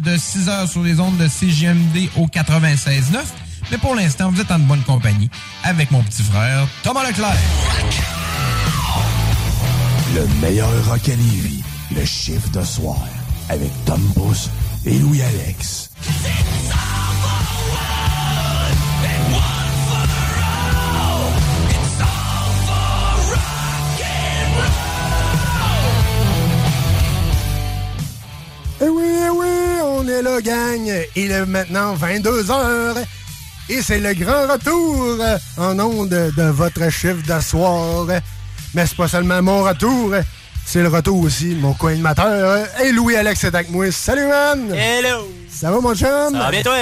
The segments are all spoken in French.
De 6 heures sur les ondes de CGMD au 96.9. Mais pour l'instant, vous êtes en bonne compagnie avec mon petit frère Thomas Leclerc. Le meilleur rock à Lévis, le chiffre de soir, avec Tom Bus et Louis-Alex. Eh oui, eh oui, on est gang. Il est maintenant 22h. Et c'est le grand retour en ondes de votre chiffre de soir. Mais c'est pas seulement mon retour, c'est le retour aussi de mon co-animateur. Et Louis-Alex est avec moi. Salut, man! Hello! Ça va, mon chum? Ça va bien, toi?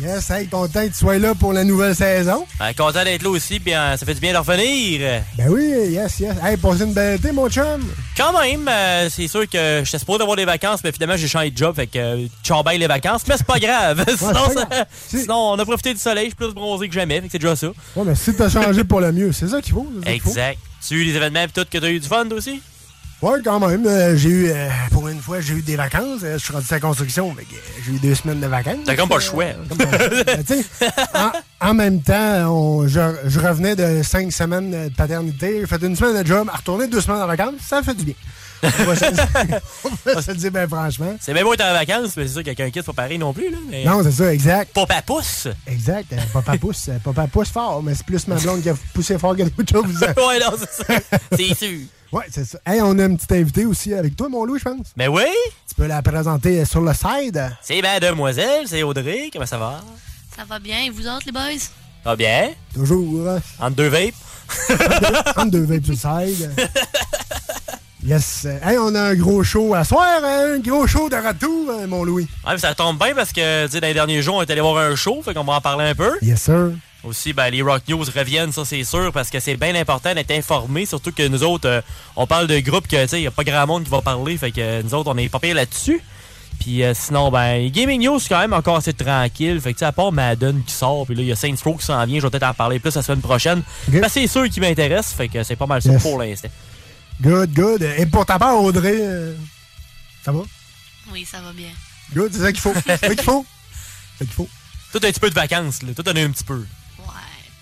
Yes, hey, content que tu sois là pour la nouvelle saison. Ben, content d'être là aussi, puis euh, ça fait du bien de revenir. Ben oui, yes, yes. Hey, passez une belle été, mon chum. Quand même, euh, c'est sûr que j'étais supposé avoir des vacances, mais finalement, j'ai changé de job, fait que euh, les vacances, mais c'est pas grave. sinon, pas ça- grave. sinon, on a profité du soleil, je suis plus bronzé que jamais, fait que c'est déjà ça. Ouais, mais si t'as changé pour le mieux, c'est ça qu'il faut. Exact. Tu as eu les événements pis tout, que t'as eu du fun, toi aussi? Ouais, quand même. euh, j'ai eu, euh, pour une fois, j'ai eu des vacances. Euh, je suis rendu à la construction, euh, j'ai eu deux semaines de vacances. T'as comme pas le choix. comme pas. Mais en, en même temps, on- je, je revenais de cinq semaines de paternité. J'ai fait une semaine de job, à retourner deux semaines en vacances, ça fait du bien. On va se, le dire bien franchement. C'est bien beau être en vacances, mais c'est sûr qu'avec un kit, c'est pas pareil non plus, là. Mais... Non, c'est ça, exact. Papa pousse! Exact. papa pousse. Papa pousse fort, mais c'est plus ma blonde qui a poussé fort que d'autres choses. ouais, non, c'est ça. C'est sûr. Ouais, c'est ça. Hey, on a une petite invitée aussi avec toi, mon Louis, je pense. Mais oui! Tu peux la présenter euh, sur le side. C'est mademoiselle, c'est Audrey, comment ça va? Ça va bien, et vous autres, les boys? Ça va bien? Toujours. Entre deux vapes? entre deux vapes sur le side. Yes. Hey, on a un gros show à soir, hein, un gros show de retour, euh, mon Louis. Ouais, mais ça tombe bien parce que, tu sais, dans les derniers jours, on est allé voir un show, fait qu'on va en parler un peu. Yes, sir. Aussi, ben, les Rock News reviennent, ça c'est sûr, parce que c'est bien important d'être informé, surtout que nous autres, euh, on parle de groupes que, tu sais, il n'y a pas grand monde qui va parler, fait que euh, nous autres, on est pas pire là-dessus. Puis euh, sinon, ben, les Gaming News, c'est quand même encore assez tranquille. Fait que, tu sais, à part Madden qui sort, puis là, il y a Saints Row qui s'en vient, je vais peut-être en parler plus la semaine prochaine. Ben, c'est sûr qui m'intéresse, fait que c'est pas mal ça Yes. pour l'instant. Good, good. Et pour ta part, Audrey, euh, ça va? Oui, ça va bien. Good, c'est ça qu'il faut. C'est ça qu'il faut. C'est ça qu'il faut. Tout un petit peu de vacances, là. Tout en a un petit peu.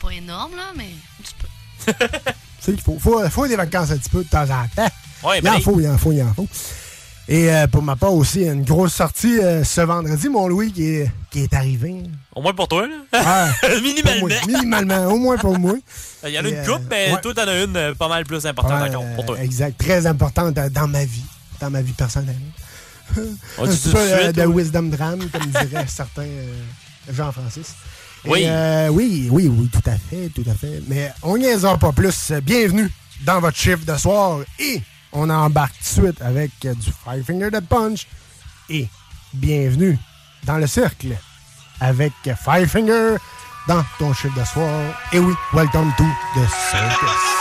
Pas énorme, là, mais un petit peu. C'est qu'il faut. Faut, faut des vacances un petit peu de temps en temps. Ouais, il en faut, il en faut, il en faut. Et euh, pour ma part aussi, une grosse sortie euh, ce vendredi, mon Louis, qui est, qui est arrivé. Au moins pour toi, là. Ah, Minimalement. moi. Minimalement, au moins pour moi. Il y en a une euh, coupe, mais ouais. toi, t'en as une euh, pas mal plus importante Ouais, encore pour toi. euh, Exact. Très importante euh, dans ma vie. Dans ma vie personnelle. On un petit peu de euh, wisdom drame, comme dirait certains euh, Jean-Francis. Oui. euh, oui, oui, oui, tout à fait, tout à fait. Mais on n'y en pas plus. Bienvenue dans votre chiffre de soir et on embarque tout de suite avec du Five Finger Dead Punch et bienvenue dans le cercle avec Five Finger dans ton chiffre de soir. Et oui, welcome to the circus.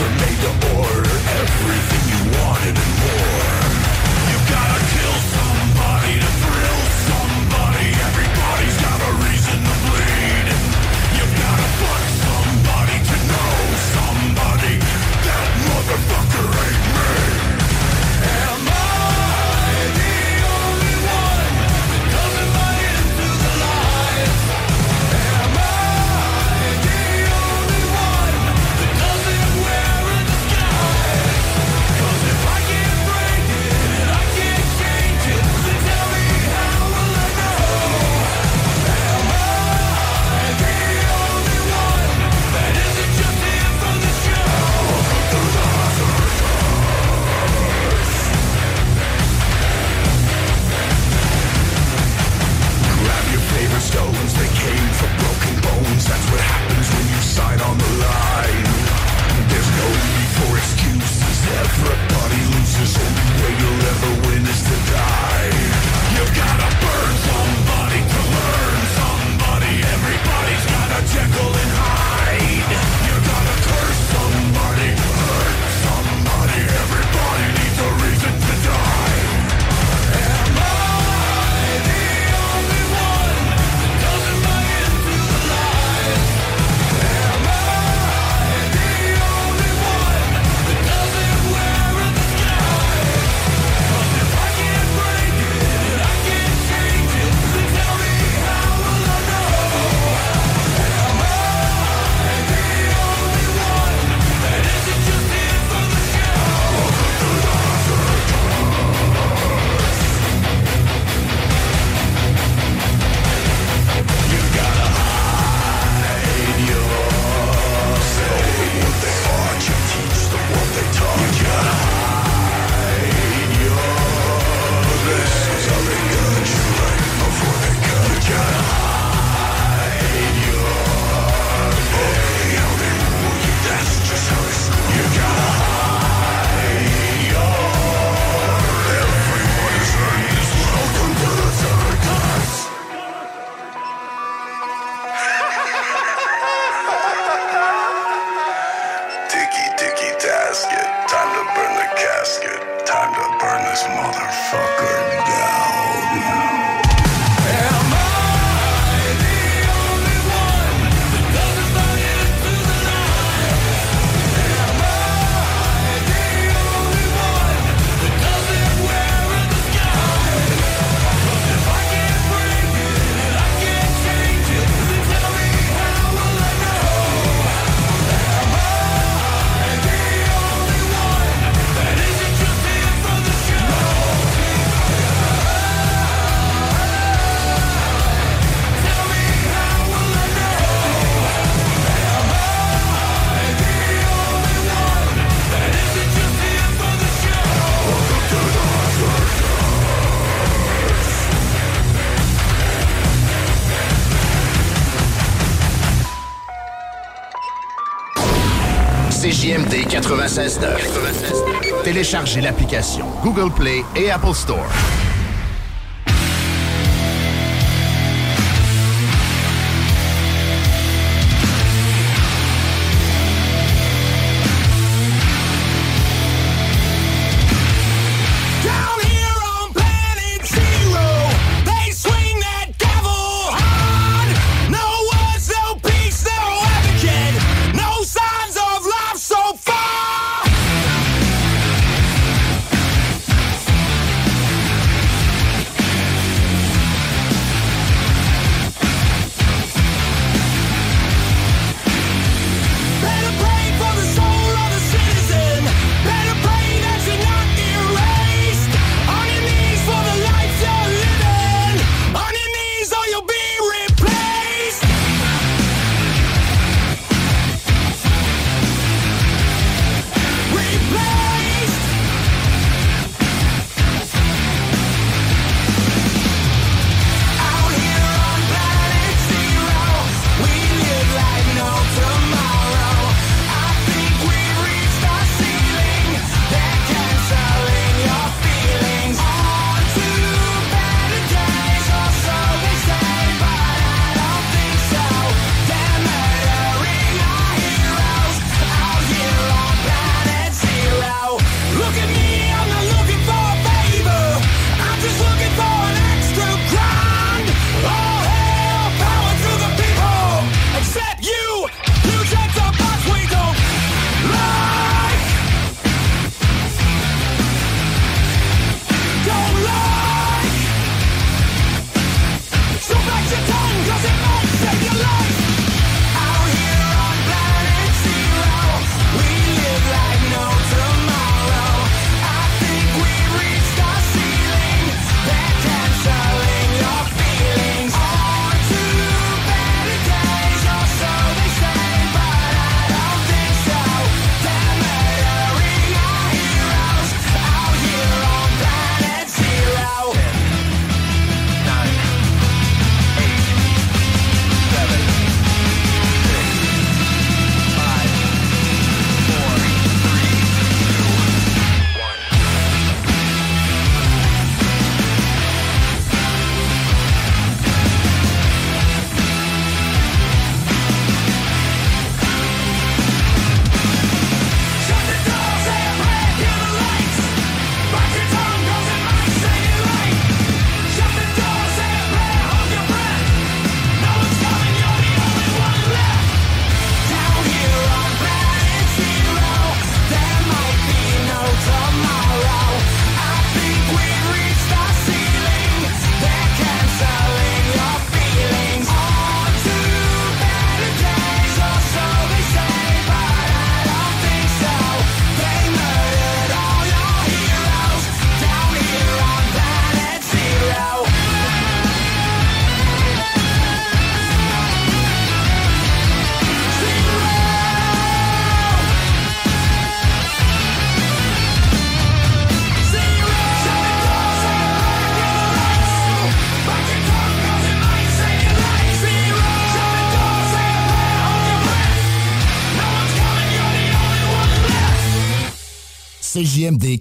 are made to Téléchargez l'application Google Play et Apple Store.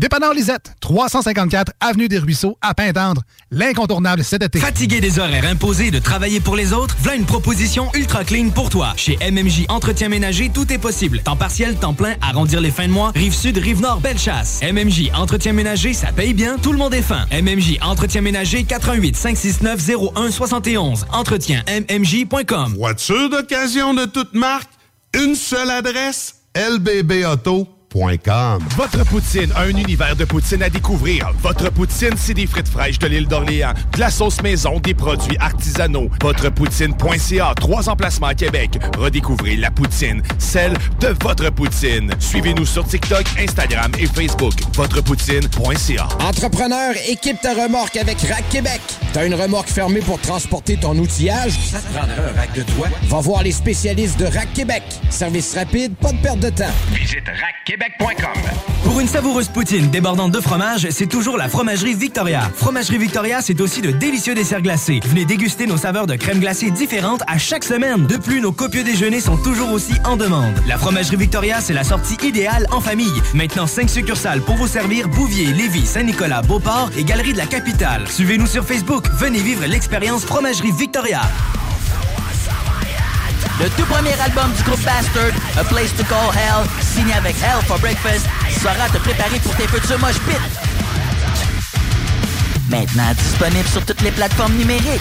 Dépanneur Lisette, 354 Avenue des Ruisseaux, à Pintendre. L'incontournable cet été. Fatigué des horaires imposés de travailler pour les autres? Voilà une proposition ultra clean pour toi. Chez MMJ Entretien Ménager, tout est possible. Temps partiel, temps plein, arrondir les fins de mois, rive sud, rive nord, belle chasse. MMJ Entretien Ménager, ça paye bien, tout le monde est fin. MMJ Entretien Ménager, 88 569 01 71. Entretien MMJ.com. Voiture d'occasion de toute marque, une seule adresse, lbbauto.com. Votre poutine, un univers de poutine à découvrir. Votre poutine, c'est des frites fraîches de l'île d'Orléans, de la sauce maison, des produits artisanaux. Votrepoutine.ca, trois emplacements à Québec. Redécouvrez la poutine, celle de votre poutine. Suivez-nous sur TikTok, Instagram et Facebook. Votrepoutine.ca. Entrepreneur, équipe ta remorque avec Rack Québec. T'as une remorque fermée pour transporter ton outillage? Ça te prendra un rack de toi? Va voir les spécialistes de Rack Québec. Service rapide, pas de perte de temps. Visite rackquebec.com. Pour une savoureuse poutine débordante de fromage, c'est toujours la Fromagerie Victoria. Fromagerie Victoria, c'est aussi de délicieux desserts glacés. Venez déguster nos saveurs de crème glacée différentes à chaque semaine. De plus, nos copieux déjeuners sont toujours aussi en demande. La Fromagerie Victoria, c'est la sortie idéale en famille. Maintenant, 5 succursales pour vous servir Bouvier, Lévis, Saint-Nicolas, Beauport et Galerie de la Capitale. Suivez-nous sur Facebook. Venez vivre l'expérience Fromagerie Victoria. Le tout premier album du groupe Bastard, A Place to Call Hell, signé avec Hell for Breakfast, saura te préparer pour tes futurs mosh pits. Maintenant disponible sur toutes les plateformes numériques.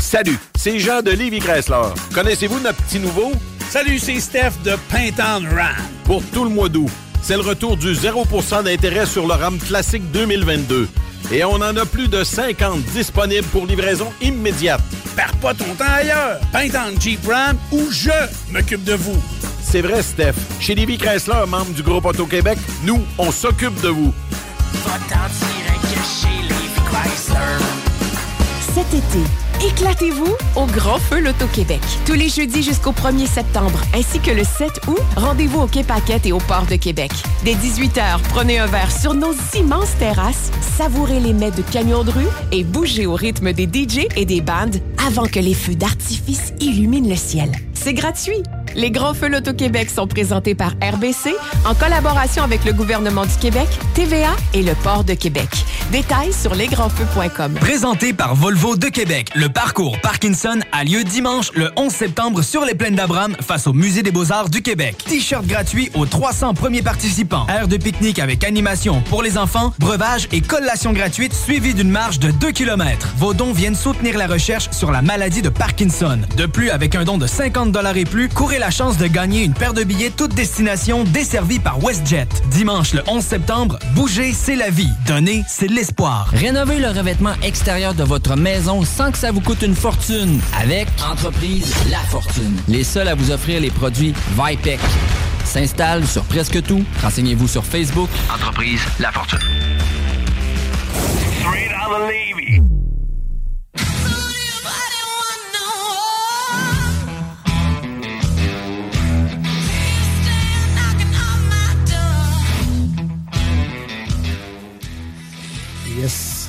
Salut, c'est Jean de Livy Chrysler. Connaissez-vous notre petit nouveau? Salut, c'est Steph de Pintan Ram. Pour tout le mois d'août, c'est le retour du 0% d'intérêt sur le RAM classique 2022. Et on en a plus de 50 disponibles pour livraison immédiate. Perds pas ton temps ailleurs. Pintan Jeep Ram ou je m'occupe de vous. C'est vrai, Steph. Chez Livy Chrysler, membre du groupe Auto-Québec, nous, on s'occupe de vous. Cet été, éclatez-vous au Grand Feu L'Auto-Québec. Tous les jeudis jusqu'au 1er septembre, ainsi que le 7 août, rendez-vous au Quai et au Port de Québec. Dès 18h, prenez un verre sur nos immenses terrasses, savourez les mets de camions de rue et bougez au rythme des DJ et des bandes avant que les feux d'artifice illuminent le ciel. C'est gratuit. Les Grands Feux L'Auto-Québec sont présentés par RBC en collaboration avec le gouvernement du Québec, TVA et le Port de Québec. Détails sur lesgrandsfeux.com. Présenté par Volvo de Québec, le parcours Parkinson a lieu dimanche le 11 septembre sur les plaines d'Abraham face au Musée des Beaux-Arts du Québec. T-shirt gratuit aux 300 premiers participants. Aire de pique-nique avec animation pour les enfants, breuvage et collation gratuite suivie d'une marche de 2 km. Vos dons viennent soutenir la recherche sur la maladie de Parkinson. De plus, avec un don de 50 et plus, courez la chance de gagner une paire de billets toute destination desservie par WestJet. Dimanche le 11 septembre, bouger, c'est la vie. Donner, c'est l'espoir. Rénovez le revêtement extérieur de votre maison sans que ça vous coûte une fortune avec Entreprise La Fortune. Les seuls à vous offrir les produits Vipec. S'installe sur presque tout. Renseignez-vous sur Facebook. Entreprise La Fortune.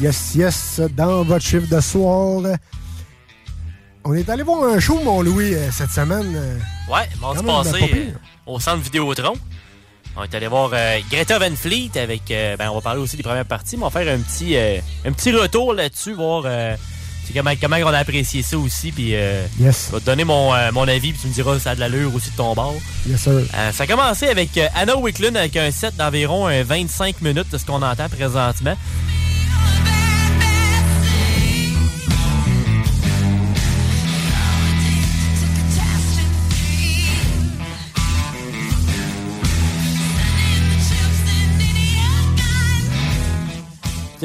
Yes, yes, yes, dans votre chiffre de soir. On est allé voir un show, mon Louis, euh, cette semaine. Ouais, mardi passé, euh, au centre Vidéotron. On est allé voir euh, Greta Van Fleet avec. euh, ben, on va parler aussi des premières parties, mais on va faire un petit, euh, un petit retour là-dessus, voir comment, comment on a apprécié ça aussi. Puis, Yes. je vais te donner mon, mon avis, puis tu me diras si ça a de l'allure aussi de ton bord. Yes, sir. Ça a commencé avec Anna Wicklund avec un set d'environ euh, 25 minutes de ce qu'on entend présentement.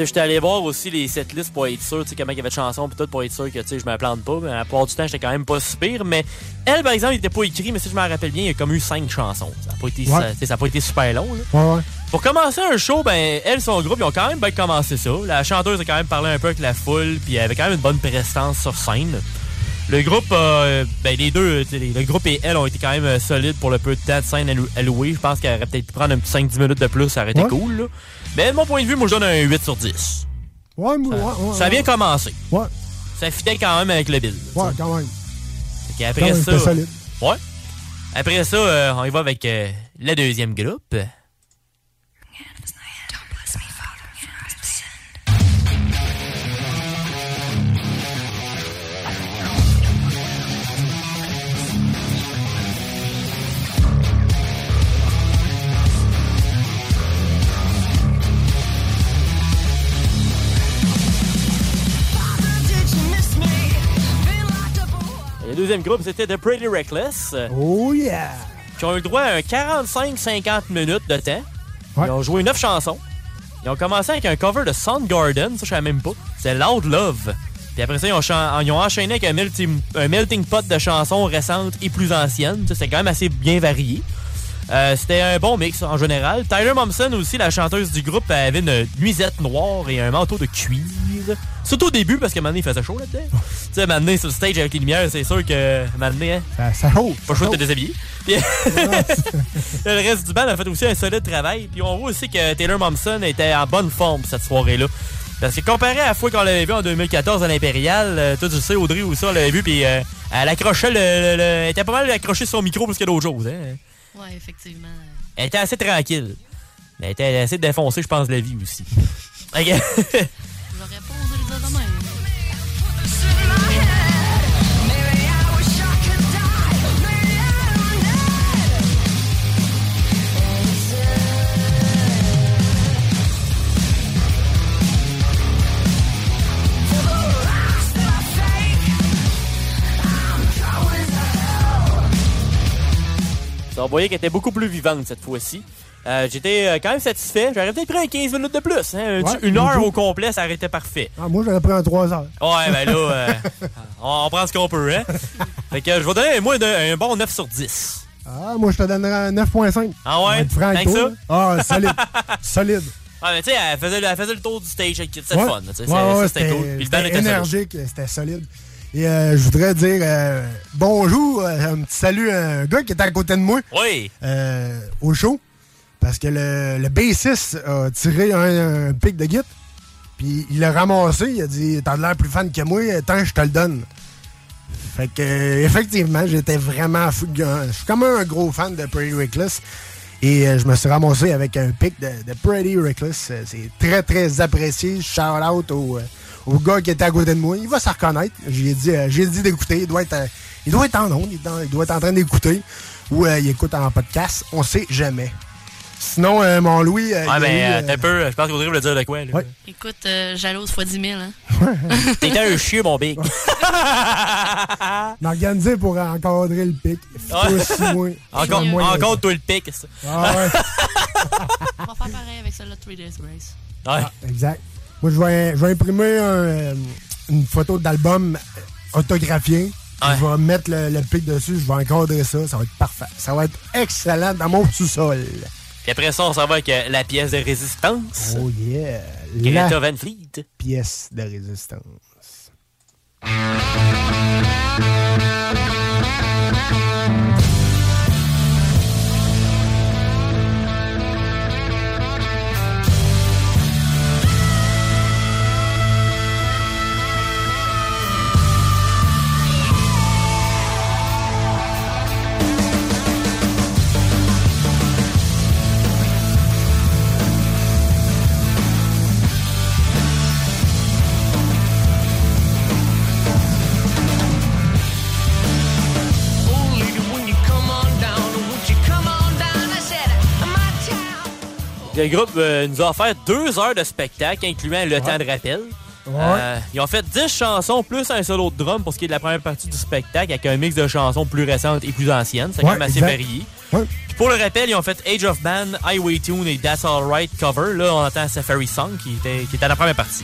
J'étais allé voir aussi les setlists pour être sûr, tu sais, comment il y avait de chansons pis tout pour être sûr que tu sais, je me plante pas. Mais à la plupart du temps, j'étais quand même pas si pire. Mais elle, par exemple, il était pas écrit, mais si je me rappelle bien, il y a comme eu cinq chansons. Ça a pas été, Ouais. ça, ça a pas été super long. là. Ouais, ouais. Pour commencer un show, ben, elle, son groupe, ils ont quand même bien commencé ça. La chanteuse a quand même parlé un peu avec la foule, puis elle avait quand même une bonne prestance sur scène. Le groupe, euh, ben les deux, tu sais, le groupe et elle ont été quand même euh, solides pour le peu de temps de scène allou- alloué. Je pense qu'elle aurait peut-être pu prendre un petit 5-10 minutes de plus, ça aurait été Ouais. cool. Là. Mais de mon point de vue, moi je donne un 8 sur 10. Ouais, mais- ouais, ouais, Ça a bien ouais. commencé. Ouais. Ça fitait quand même avec le bill. Ouais, quand même. Fait qu'après Quand même, ça. solide. Ouais. Après ça, euh, on y va avec euh, le deuxième groupe. Deuxième groupe, c'était The Pretty Reckless. Oh yeah! Qui ont eu le droit à un 45-50 minutes de temps. Ouais. Ils ont joué 9 chansons. Ils ont commencé avec un cover de Soundgarden, ça je savais même pas. C'est Loud Love. Puis après ça, ils ont, chan- ils ont enchaîné avec un melting, un melting pot de chansons récentes et plus anciennes. C'était quand même assez bien varié. Euh, C'était un bon mix en général. Tyler Momsen aussi, la chanteuse du groupe, avait une nuisette noire et un manteau de cuir. Surtout au début, parce que maintenant il faisait chaud là-dedans. tu sais, maintenant sur le stage avec les lumières, c'est sûr que maintenant, hein, Ça, ça chauffe. pas chaud de te déshabiller. Puis le reste du band a fait aussi un solide travail. Puis on voit aussi que Taylor Momsen était en bonne forme cette soirée-là. Parce que comparé à la fois qu'on l'avait vu en 2014 à l'Impérial, euh, toi tu sais, Audrey aussi, on l'avait vu, puis euh, elle accrochait le, le- le- Elle était pas mal accrochée sur son micro plus que d'autres choses. Hein. Ouais, effectivement. Elle était assez tranquille. Mais elle était assez défoncée, je pense, de la vie aussi. Dire de qu'elle était beaucoup plus vivante cette fois-ci. Euh, J'étais euh, quand même satisfait. J'aurais peut-être pris un 15 minutes de plus. hein. Ouais, une heure au complet, ça aurait été parfait. Ah, moi, j'aurais pris un 3 heures. Ouais, ben là, euh, on, on prend ce qu'on peut, hein. Fait que je vais donner moi, un, un bon 9 sur 10. Ah, moi, je te donnerais un 9.5. Ah ouais? Avec ça? Ah, solide. solide. Ah, mais tu sais, elle faisait, elle faisait le tour du stage. C'était Ouais. fun. Ouais, C'était cool. Puis le band C'était était solide. énergique, c'était solide. Et euh, je voudrais dire euh, bonjour, euh, un petit salut à un gars qui était à côté de moi Oui. au show. Parce que le, le bassiste a tiré un, pic de git. Puis il l'a ramassé. Il a dit T'as l'air plus fan que moi, tant je te le donne. Fait que, effectivement, j'étais vraiment fou. de- Je suis comme un gros fan de Pretty Reckless. Et euh, je me suis ramassé avec un pic de, de Pretty Reckless. Euh, C'est très, très apprécié. Shout out au, euh, au gars qui était à côté de moi. Il va se reconnaître. J'ai dit, j'ai dit d'écouter. Il doit être, il doit être en onde. Il, doit être en train d'écouter. Ou il écoute en podcast. On sait jamais. Sinon, euh, mon Louis. euh, Ouais, mais eu, euh, euh, t'as un peu. Je pense qu'Audrey voulait dire de quoi, là. Ouais. Écoute, euh, jalouse fois 10 000, hein. T'étais un chien, mon big. m'organiser pour encadrer le pic. Ouais. Encore, encore toi le pic. ça. Ah ouais. On va faire pareil avec celle-là de Three Days Grace. Ouais. Exact. Moi, je vais, je vais imprimer un, une photo d'album autographié. Je vais mettre le, le pic dessus, je vais encadrer ça, ça va être parfait. Ça va être excellent dans mon sous-sol. Puis après ça, on s'en va avec euh, la pièce de résistance. Oh yeah! Greta La Van Fleet. pièce de résistance. Le groupe euh, nous a offert deux heures de spectacle, incluant le temps de rappel. Euh, ils ont fait 10 chansons plus un solo de drum pour ce qui est de la première partie du spectacle, avec un mix de chansons plus récentes et plus anciennes. C'est quand Ouais, même assez exact. varié. Ouais. Puis pour le rappel, ils ont fait Age of Man, Highway Tune et That's Alright cover. Là, on entend Safari Song qui était, qui était la première partie.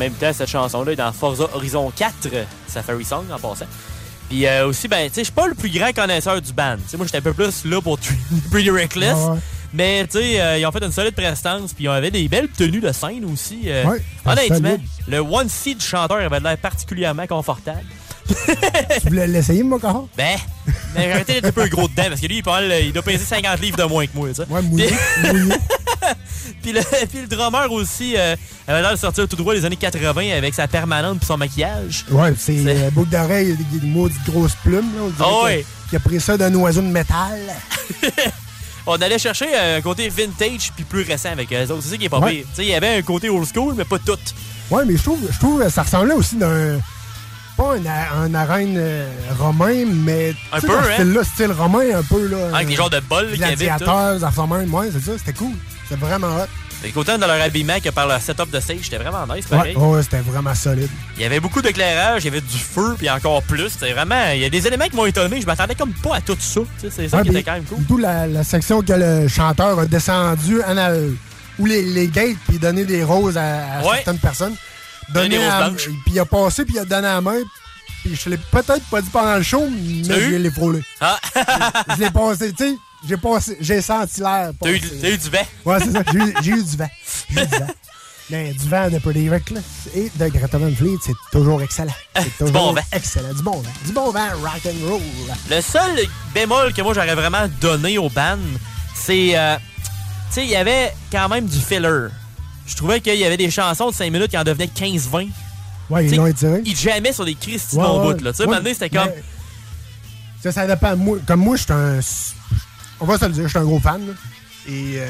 Même temps, cette chanson-là est dans Forza Horizon 4, Safari Song en passant. Puis euh, aussi, ben, tu sais, je suis pas le plus grand connaisseur du band. Sais, moi, j'étais un peu plus là pour Pretty Reckless. Ouais. Mais, tu sais, euh, ils ont fait une solide prestance. Puis ils avaient des belles tenues de scène aussi. euh, Ouais, honnêtement, le One Seat du chanteur avait l'air particulièrement confortable. Tu voulais l'essayer, moi, quand Ben, mais arrêtez d'être un peu gros dedans parce que lui, il, parle, il doit peser 50 livres de moins que moi, tu sais. Ouais, mouillé, mouillé. Puis le, puis le drummer aussi euh, avait l'air de sortir tout droit des années 80 avec sa permanente puis son maquillage. Ouais, c'est euh, boucle d'oreille, il y a une maudite grosse plume, là. On dirait que- ouais. qu'il a pris ça d'un oiseau de métal. On allait chercher un côté vintage puis plus récent avec eux autres. C'est ça qui est pas Ouais. pire. Tu sais, il y avait un côté old school, mais pas tout. Ouais, mais je trouve, je trouve que ça ressemblait aussi d'un. Pas un, un arène euh, romain, mais. Un peu, hein? style-là, style romain, un peu, là. Avec des genres de bols qu'il y avait, Gladiateurs, des affaires même. Ouais, c'est ça, c'était cool. C'était vraiment hot. Fait qu'autant dans leur habillement que par leur setup de stage, c'était vraiment nice, pareil. Ouais, ouais, c'était vraiment solide. Il y avait beaucoup d'éclairage, il y avait du feu, puis encore plus. C'était vraiment. Il y a des éléments qui m'ont étonné. Je m'attendais comme pas à tout ça. C'est ça Ouais, qui était quand même cool. D'où la, la section que le chanteur a descendu en les, les gates puis donné des roses à, à Ouais. certaines personnes. Donné à-. Puis il a passé puis il a donné la main. Puis je l'ai peut-être pas dit pendant le show, mais je l'ai frôlé. Ah! je l'ai passé, tu sais, j'ai passé, j'ai senti l'air. T'as eu, eu du vent? Ouais, c'est ça. J'ai eu- du vent. J'ai eu du vent. Mais du vent de Pretty Reckless et de Greta Van Fleet, c'est toujours excellent. C'est toujours bon vent. excellent. Du bon vent. Du bon vent, rock and roll. Le seul bémol que moi j'aurais vraiment donné au band, c'est. euh, tu sais, il y avait quand même du filler. Je trouvais qu'il y avait des chansons de 5 minutes qui en devenaient 15-20. Ouais, ils l'ont étiré. Ils jammaient sur des Christy Ouais, ouais. bouts, là. Tu sais, Ouais, c'était comme. Ça, ça dépend. Moi, comme moi, je suis un. On va se le dire, je suis un gros fan. là. Et euh,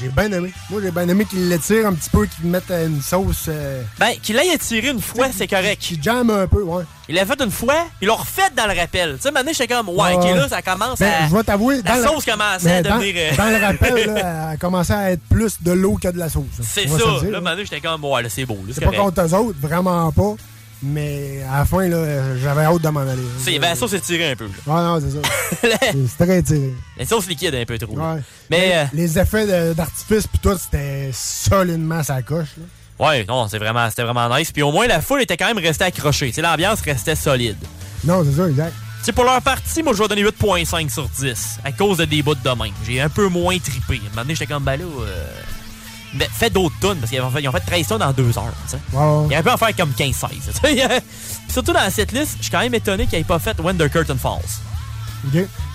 j'ai bien aimé. Moi, j'ai bien aimé qu'ils l'étirent un petit peu, qu'ils mettent euh, une sauce. euh, Ben, qu'il l'ait étiré une fois, c'est correct. qui jamme un peu, ouais. Il l'a fait une fois, il l'a refait dans le rappel. Tu sais, maintenant, j'étais comme, ouais, ok, ouais. là, ça commence Ben, à. je vais t'avouer. La sauce le- commençait à dans- devenir. euh, Dans le rappel, là, elle a commencé à être plus de l'eau que de la sauce. C'est On va ça. Là, dire, là. maintenant, j'étais comme, ouais, là, c'est beau. C'est pas contre eux autres, vraiment pas. Mais à la fin, là, j'avais hâte de m'en aller. C'est, ben, la sauce étirée un peu. là. Ah non, c'est ça. c'est très tiré. La sauce liquide un peu trop. Ouais. Mais. euh, Les effets d'artifice puis tout, c'était solidement sa coche. là. Ouais, non, c'est vraiment, c'était vraiment nice. Puis au moins, la foule était quand même restée accrochée. L'ambiance restait solide. Non, c'est ça, exact. Tu sais, pour leur partie, moi, je vais donner 8.5 sur 10 à cause de des bouts de main. J'ai un peu moins trippé. À un moment donné, j'étais comme, ben là, euh, mais fais d'autres tonnes parce qu'ils ont fait, ils ont fait 13 tonnes en 2 heures. tu sais. Ouais. Il peu à faire comme 15-16. tu sais. Puis Surtout dans cette liste, je suis quand même étonné qu'ils n'aient pas fait When the Curtain Falls.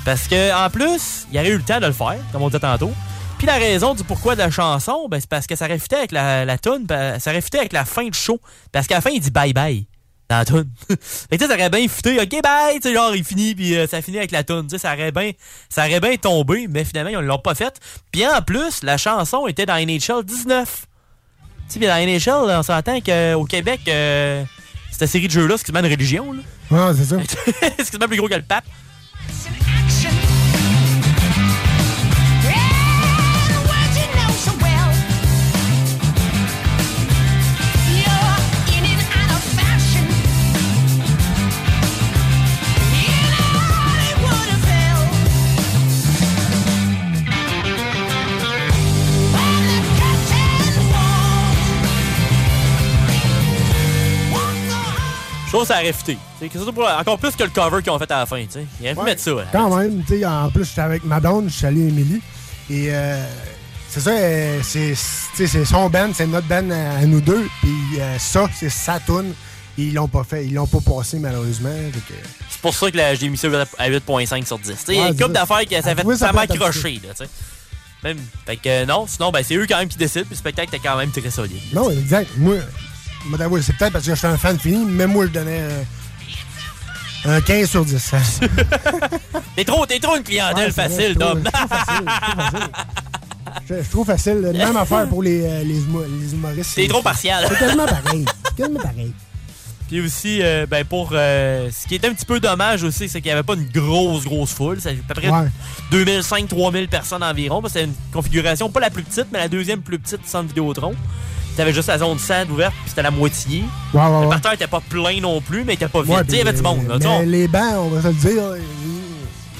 Parce que en plus, il aurait eu le temps de le faire, comme on disait tantôt. Puis la raison du pourquoi de la chanson, ben, c'est parce que ça réfutait avec la, la tune, ça réfutait avec la fin du show. Parce qu'à la fin, il dit bye bye dans la tune. fait que tu sais, ça aurait bien futé, ok bye, tu sais, genre il finit puis euh, ça finit avec la tune. Tu sais, ça aurait bien, ça aurait bien tombé, mais finalement ils l'ont pas fait. Puis en plus, la chanson était dans NHL 19. Tu sais, dans NHL, on s'entend qu'au Québec, euh, cette série de jeux-là, c'est quasiment une religion. Là. Ouais, c'est ça. c'est quasiment plus gros que le pape. Trouve que ça encore plus que le cover qu'ils ont fait à la fin. tu sais. Il aurait pu mettre ça. hein. Quand même, en plus, j'étais avec Madone, je suis allé Émilie. Et euh, c'est ça, euh, c'est son band, c'est notre band à, à nous deux. Puis euh, ça, c'est sa tune. Ils l'ont pas fait, ils l'ont pas passé malheureusement. C'est pour ça que la- j'ai mis ça à 8.5 sur 10. Tu sais, Il y a une couple d'affaires qui ça fait ça accroché. Là. Même, fait que euh, non, sinon, ben, c'est eux quand même qui décident. Puis le spectacle était quand même très solide. Non, exact. Moi, moi, d'avouer, c'est peut-être parce que je suis un fan fini, mais moi, je donnais euh, un 15 sur 10. T'es trop, t'es trop une clientèle Ouais, c'est facile, Dom. je trouve facile, je trouve même affaire pour les, euh, les, humo- les humoristes. T'es trop partial. C'est quasiment pareil. C'est quasiment pareil. Puis aussi, euh, ben pour euh, ce qui est un petit peu dommage aussi, c'est qu'il n'y avait pas une grosse, grosse foule. C'est à peu près Ouais. 2500-3000 personnes environ. C'était une configuration, pas la plus petite, mais la deuxième plus petite centre Vidéotron. T'avais juste la zone 100 ouverte, puis c'était la moitié. Ouais, ouais, Le parterre était pas plein non plus, mais il était pas vide. Il y avait du monde. Là, mais les bancs, on va se le dire,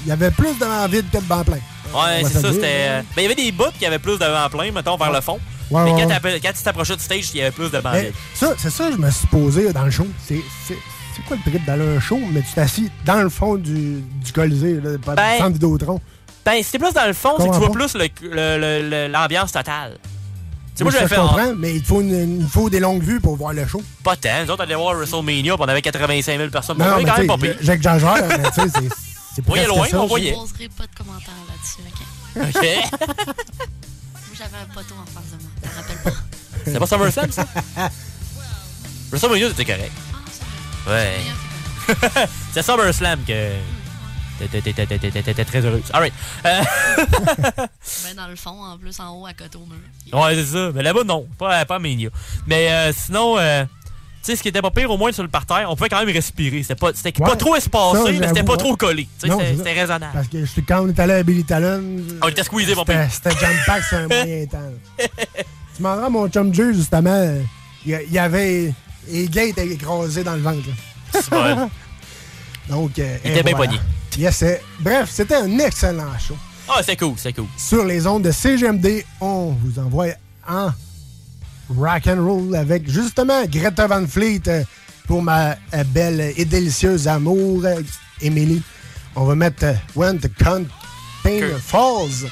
il y avait plus de bancs vides que de bancs pleins. Ouais, c'est ça, c'était. euh, Ben, il y avait des bouts qui avaient plus de vent plein, mettons, vers le fond. Ouais, mais quand, ouais. t'appelles- quand tu t'approchais du stage, il y avait plus de bandes. Mais ça, c'est ça que je me suis posé dans le show. C'est quoi le trip d'aller un show, mais tu t'assis dans le fond du, du Colisée, là, Ben, du centre Vidéotron. Ben, c'était plus dans le fond, c'est que tu vois plus le- le- le- le- l'ambiance totale. Tu sais, moi, ça, fait. je en- comprends, mais il faut, une- il faut des longues vues pour voir le show. Pas tant. Nous autres, on allait voir WrestleMania, puis on avait 85 000 personnes. Non, on non, quand même pas tu sais, pire. j'exagère, mais tu sais, c'est- c'est Voyez loin, ça, on je- voyait. Je poserai pas de commentaires là-dessus, OK? OK. Moi, j'avais un poteau en face de moi. Je me rappelle pas. C'était pas SummerSlam, ça? WrestleMania, c'était correct. Ouais. c'est SummerSlam que. Très heureuse. Alright. Euh, Ben, dans le fond, en plus, en haut, à côté au mur. ouais, c'est ça. Mais là-bas, non. Pas, pas à. Mais euh, sinon, euh, tu sais, ce qui était pas pire, au moins sur le parterre, on pouvait quand même respirer. C'était pas, c'était Ouais. pas trop espacé, Ça, mais c'était pas ouais. trop collé. Tu sais, Non, c'était c'est raisonnable. Parce que je sais, quand on est allé à Billy Talon, On était squeezés, mon c'était père. c'était jam pack sur un moyen temps. tu m'en rends mon chum Jay, justement, il y avait. Les gays étaient écrasés dans le ventre. là. C'est bon. Donc, euh, Il était bien voilà. Yes, euh, bref, c'était un excellent show. Ah, c'est cool, c'est cool. Sur les ondes de CGMD, on vous envoie en rock and roll avec justement Greta Van Fleet euh, pour ma euh, belle et délicieuse amour, euh, Emily. On va mettre euh, When the Contain Falls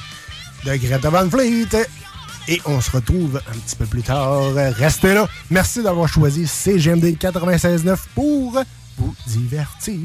de Greta Van Fleet. Et on se retrouve un petit peu plus tard. Restez là. Merci d'avoir choisi CGMD 96.9 pour vous divertir.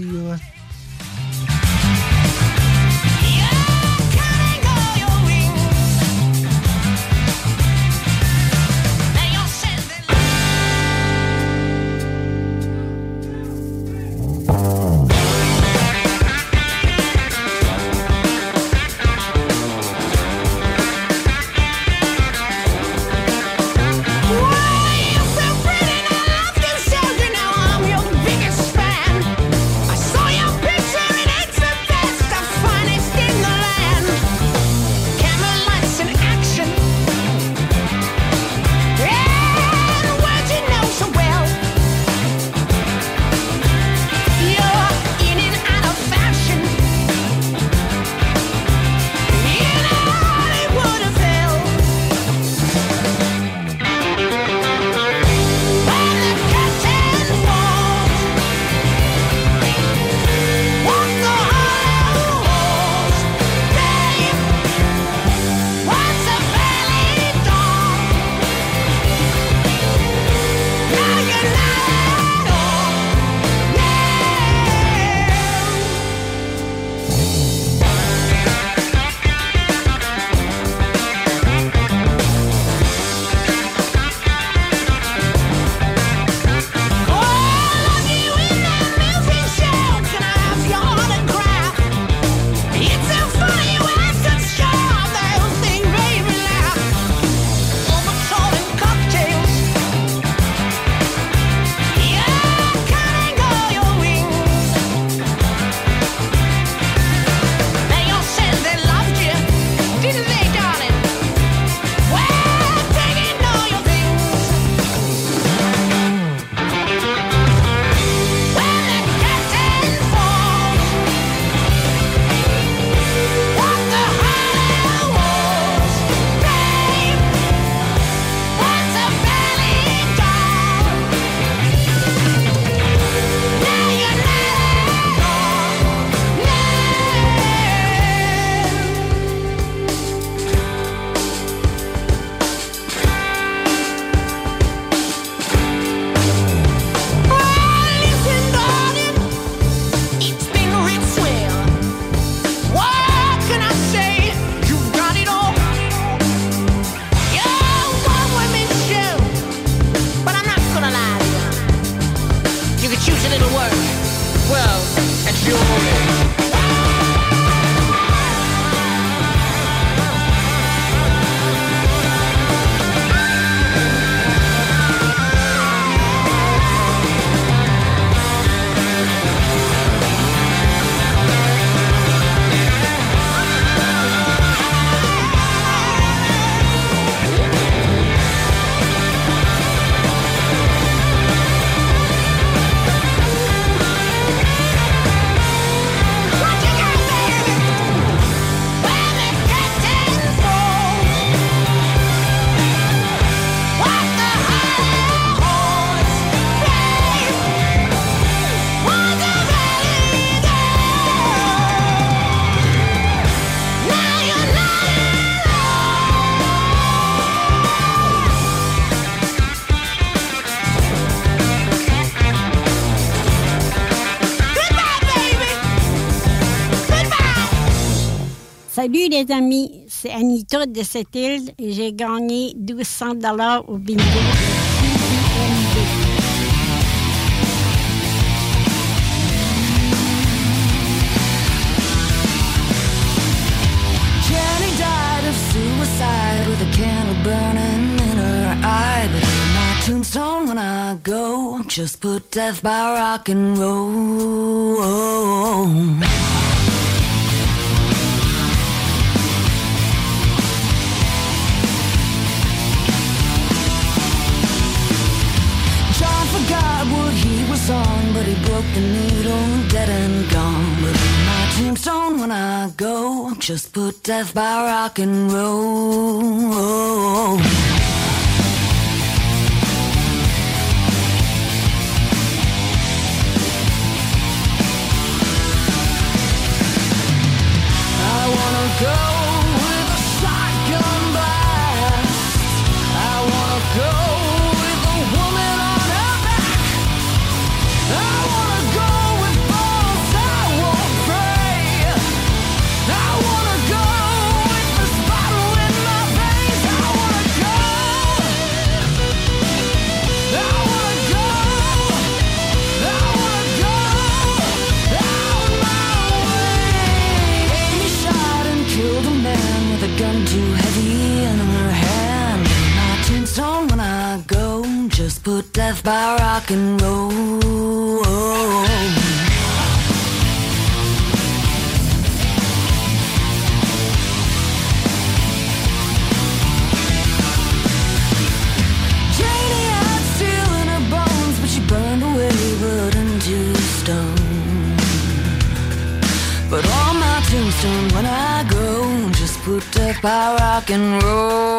Les amis, c'est Anita de cette île et j'ai gagné 1200 dollars au bingo. Jenny died of suicide with a candle burning in her eye. My tombstone, when I go, just put death by rock and roll. On, but he broke the needle, dead and gone. But in my tombstone, when I go, just put death by rock and roll. Too heavy in her hand. My tombstone when I go, just put death by rock and roll. By rock and roll.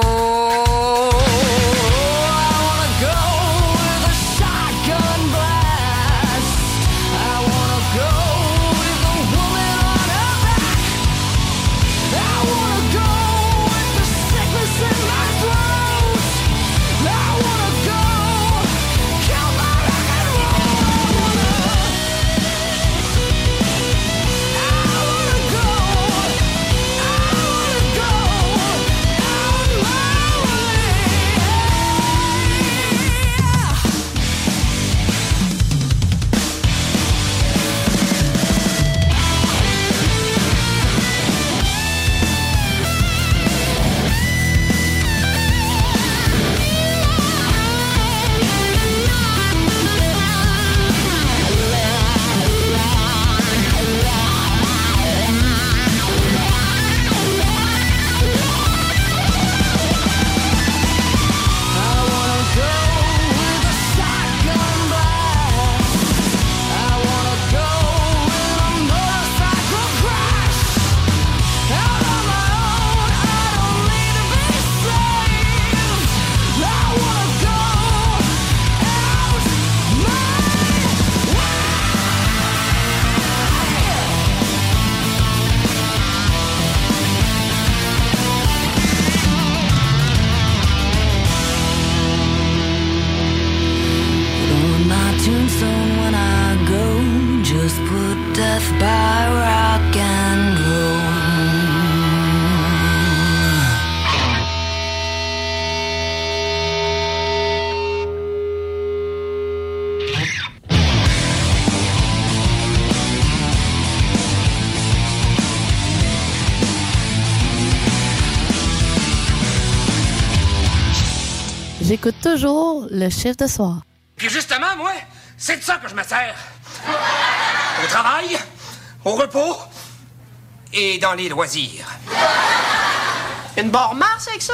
Toujours le chiffre de soir. Puis justement, moi, c'est de ça que je me sers. Au travail, au repos et dans les loisirs. Une barre Mars avec ça?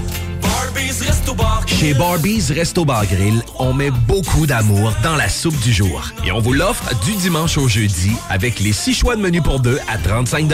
Barbies Resto Bar Chez Barbies Resto Bar Grill, on met beaucoup d'amour dans la soupe du jour. Et on vous l'offre du dimanche au jeudi avec les six choix de menu pour deux à 35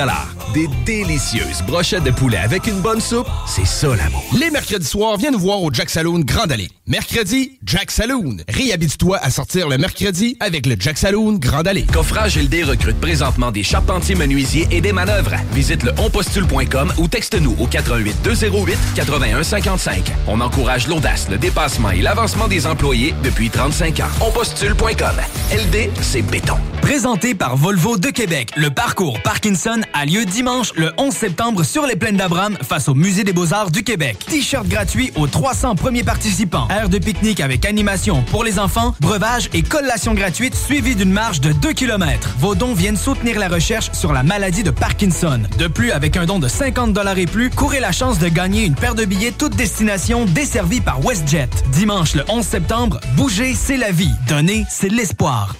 Des délicieuses brochettes de poulet avec une bonne soupe, c'est ça l'amour. Les mercredis soirs, viens nous voir au Jack Saloon Grande Allée. Mercredi, Jack Saloon. Réhabite-toi à sortir le mercredi avec le Jack Saloon Grande Allée. Coffrage LD recrute présentement des charpentiers menuisiers et des manœuvres. Visite le onpostule.com ou texte-nous au 88 208 81 55. On encourage l'audace, le dépassement et l'avancement des employés depuis 35 ans. Onpostule.com. LD, c'est béton. Présenté par Volvo de Québec, le parcours Parkinson a lieu dimanche le 11 septembre sur les plaines d'Abraham face au Musée des Beaux-Arts du Québec. T-shirt gratuit aux 300 premiers participants. Aire de pique-nique avec animation pour les enfants, breuvage et collation gratuite suivie d'une marche de 2 km. Vos dons viennent soutenir la recherche sur la maladie de Parkinson. De plus, avec un don de 50 dollars et plus, courez la chance de gagner une paire de billets toute destination desservie par WestJet. Dimanche le 11 septembre, bouger, c'est la vie. Donner, c'est l'espoir.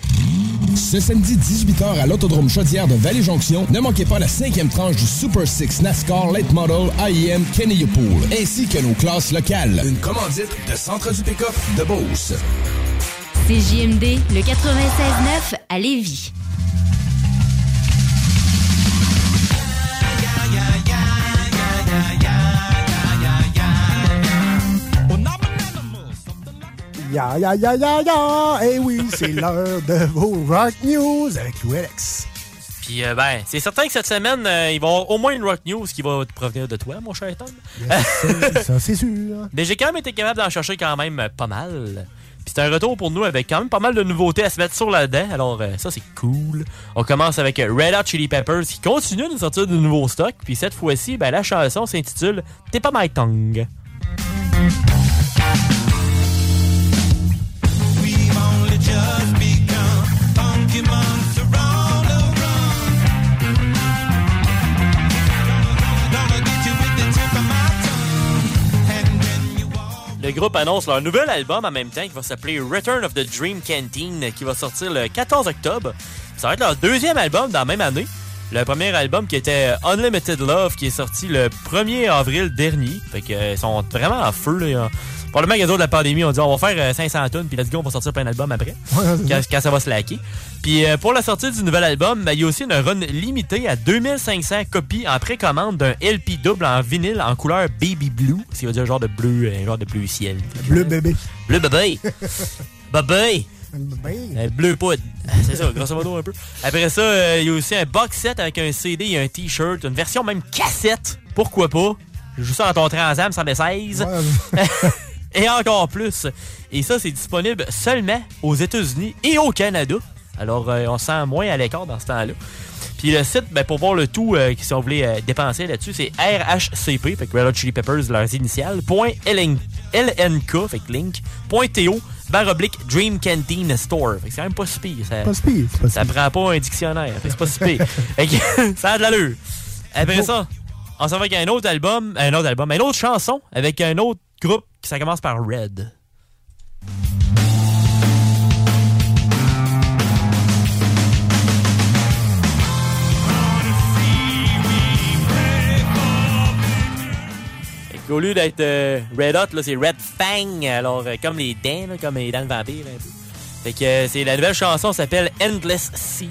Ce samedi 18h à l'Autodrome Chaudière de Vallée-Jonction, ne manquez pas la cinquième tranche du Super Six NASCAR Late Model IEM Pool, ainsi que nos classes locales. Une commandite de Centre du Pick-up de Beauce. CJMD, le 96.9 à Lévis. Ya, ya, ya, ya, ya! Eh oui, c'est l'heure de vos Rock News avec Louis Alex. Puis, euh, ben, c'est certain que cette semaine, euh, il va y avoir au moins une Rock News qui va provenir de toi, mon cher Tom. ça, c'est sûr. Mais j'ai quand même été capable d'en chercher quand même pas mal. Puis c'est un retour pour nous avec quand même pas mal de nouveautés à se mettre sur la dent. Alors euh, ça c'est cool. On commence avec Red Hot Chili Peppers qui continue de sortir de nouveaux stocks. Puis cette fois-ci, ben, la chanson s'intitule T'es pas my tongue. Le groupe annonce leur nouvel album en même temps qui va s'appeler Return of the Dream Canteen qui va sortir le 14 octobre. Ça va être leur deuxième album dans la même année. Le premier album qui était Unlimited Love qui est sorti le 1er avril dernier. Fait que euh, sont vraiment en feu là. Pour le magasin de la pandémie, on dit on va faire euh, 500 tonnes puis let's go, on va sortir plein d'albums après. Ouais, quand, ça. quand ça va se laquer. Puis euh, pour la sortie du nouvel album, ben, il y a aussi une run limitée à 2500 copies en précommande d'un LP double en vinyle en couleur baby blue. C'est un genre de bleu, un genre de bleu ciel. Bleu bébé. Bleu bébé. bébé. Euh, bleu poudre. C'est ça, grosso modo un peu. Après ça, euh, il y a aussi un box set avec un CD et un t-shirt, une version même cassette. Pourquoi pas? Je joue ça dans ton Transam 116. et encore plus. Et ça, c'est disponible seulement aux États-Unis et au Canada. Alors, euh, on se sent moins à l'écart dans ce temps-là. Puis le site, ben, pour voir le tout, euh, si on voulait euh, dépenser là-dessus, c'est RHCP, fait que Red Hot Chili Peppers, leurs initiales, point LN LNK, fait que link, point TO, barre oblique Dream Canteen Store. Fait que c'est quand même pas si pire. Ça, Pas si pire, pas ça prend pas un dictionnaire. Fait que c'est pas si pire. Fait que ça a de l'allure. Après ça, on s'en va avec un autre album, un autre album, une autre chanson avec un autre groupe qui ça commence par Red. Qu'au lieu d'être euh, Red Hot, c'est Red Fang. Alors, euh, comme les dents, comme les dents de vampire. Fait que euh, c'est la nouvelle chanson s'appelle Endless Sea.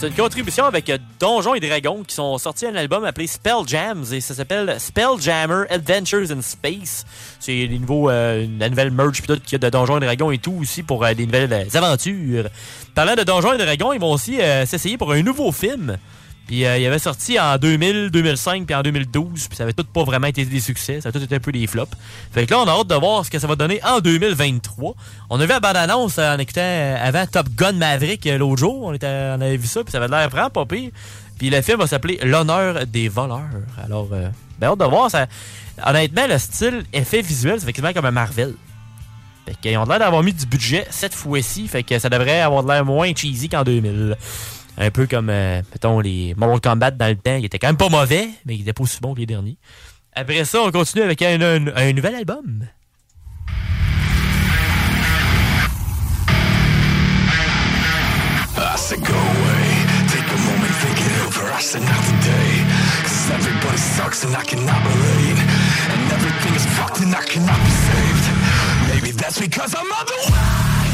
C'est une contribution avec Donjons et Dragons qui sont sortis un album appelé Spell Jams et ça s'appelle Spelljammer Adventures in Space. C'est les nouveaux, euh, la nouvelle merge plutôt qu'il y a de Donjons et Dragons et tout aussi pour euh, des nouvelles euh, aventures. Parlant de Donjons et Dragons, ils vont aussi euh, s'essayer pour un nouveau film. Puis euh, il avait sorti en 2000, 2005 puis en 2012, puis ça avait tout pas vraiment été des succès, ça a tout été un peu des flops. Fait que là, on a hâte de voir ce que ça va donner en 2023. On a vu la bande-annonce euh, en écoutant euh, avant Top Gun Maverick euh, l'autre jour, on, était, on avait vu ça, puis ça avait l'air vraiment pas pire. Puis le film va s'appeler L'honneur des voleurs. Alors, euh, ben hâte de voir. Ça... Honnêtement, le style effet visuel, fait quasiment comme un Marvel. Fait qu'ils ont l'air d'avoir mis du budget cette fois-ci, fait que ça devrait avoir l'air moins cheesy qu'en 2000. Un peu comme, euh, mettons, les Mortal Kombat dans le temps. Il était quand même pas mauvais, mais il était pas aussi bon que les derniers. Après ça, on continue avec un, un, un nouvel album. I said go away, take a moment, think it over. I said not today, cause everybody sucks and I cannot relate. And everything is fucked and I cannot be saved. Maybe that's because I'm otherwise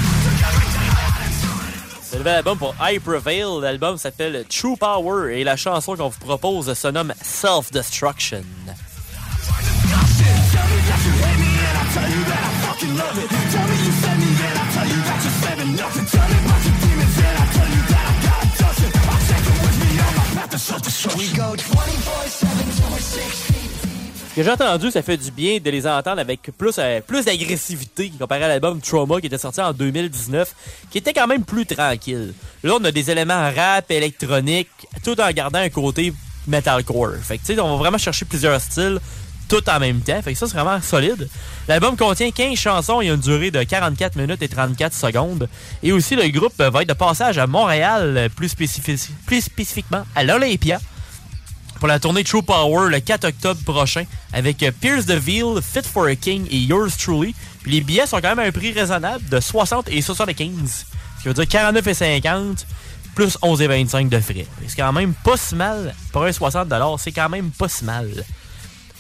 le nouvel album pour I Prevail. L'album s'appelle True Power et la chanson qu'on vous propose se nomme Self Destruction. Ce que j'ai entendu, ça fait du bien de les entendre avec plus, euh, plus d'agressivité comparé à l'album Trauma qui était sorti en 2019, qui était quand même plus tranquille. Là, on a des éléments rap, électronique, tout en gardant un côté metalcore. Fait que tu sais, on va vraiment chercher plusieurs styles tout en même temps. Fait que ça, c'est vraiment solide. L'album contient 15 chansons et une durée de 44 minutes et 34 secondes. Et aussi, le groupe va être de passage à Montréal, plus spécifiquement à l'Olympia, pour la tournée True Power le 4 octobre prochain avec euh, Pierce DeVille, Fit for a King et Yours Truly. Puis les billets sont quand même à un prix raisonnable de 60 et 75. Ce qui veut dire 49 et 50 plus 11 et 25 de frais. C'est quand même pas si mal. Pour un 60 c'est quand même pas si mal.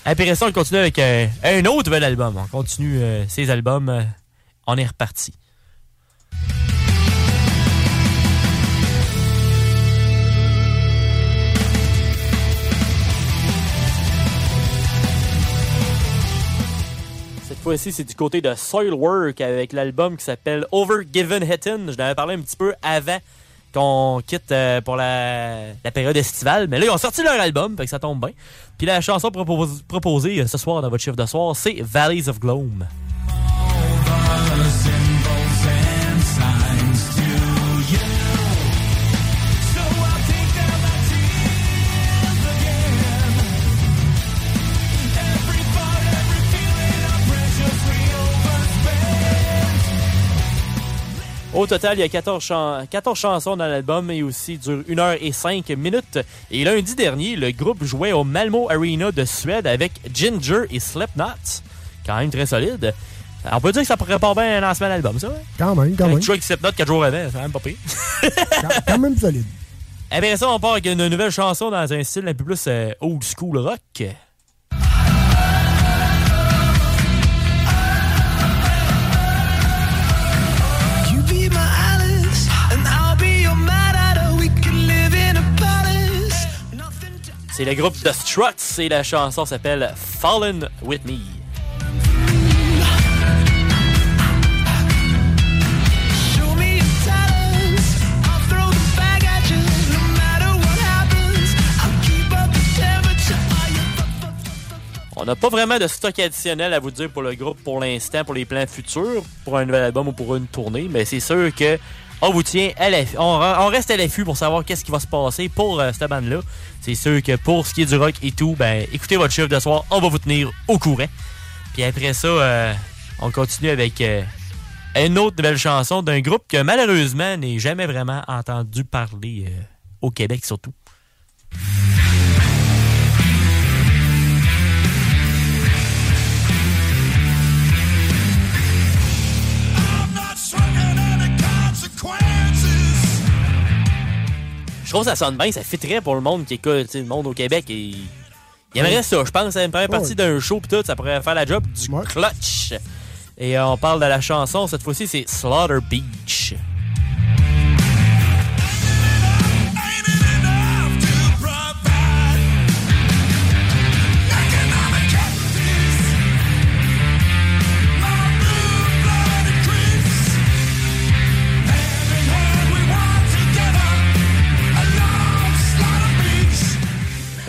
Après ça, on continue avec euh, un autre nouvel album. On continue euh, ces albums. on est reparti. Fois-ci, c'est du côté de Soilwork avec l'album qui s'appelle Overgiven Hittin. Je l'avais parlé un petit peu avant qu'on quitte euh, pour la, période estivale. Mais là, ils ont sorti leur album, fait que ça tombe bien. Puis la chanson propos- proposée euh, ce soir dans votre chiffre de soir, c'est Valleys of Gloom. Au total, il y a 14, chan- 14 chansons dans l'album et aussi dure 1 heure et 5 minutes. Et lundi dernier, le groupe jouait au Malmo Arena de Suède avec Ginger et Slipknot. Quand même très solide. On peut dire que ça pourrait pas bien un lancement d'album, ça, ouais? Quand même, quand même. Joe avec Slipknot 4 jours avant, c'est quand même pas pire. Quand même solide. Après ça, on part avec une nouvelle chanson dans un style un peu plus euh, old school rock. C'est le groupe The Struts et la chanson s'appelle Fallen With Me. On n'a pas vraiment de stock additionnel à vous dire pour le groupe pour l'instant, pour les plans futurs, pour un nouvel album ou pour une tournée, mais c'est sûr que on vous tient à. On, reste à l'affût pour savoir qu'est-ce qui va se passer pour euh, cette bande-là. C'est sûr que pour ce qui est du rock et tout, ben écoutez votre chiffre de soir, on va vous tenir au courant. Puis après ça, euh, on continue avec euh, une autre nouvelle chanson d'un groupe que malheureusement n'est jamais vraiment entendu parler au Québec surtout. Trouve que ça sonne bien, ça fitterait pour le monde qui écoute, le monde au Québec. Et... Il aimerait ça, je pense. Ça ferait partie Ouais. d'un show pis tout, ça pourrait faire la job du clutch. Et euh, on parle de la chanson, cette fois-ci, c'est Slaughter Beach.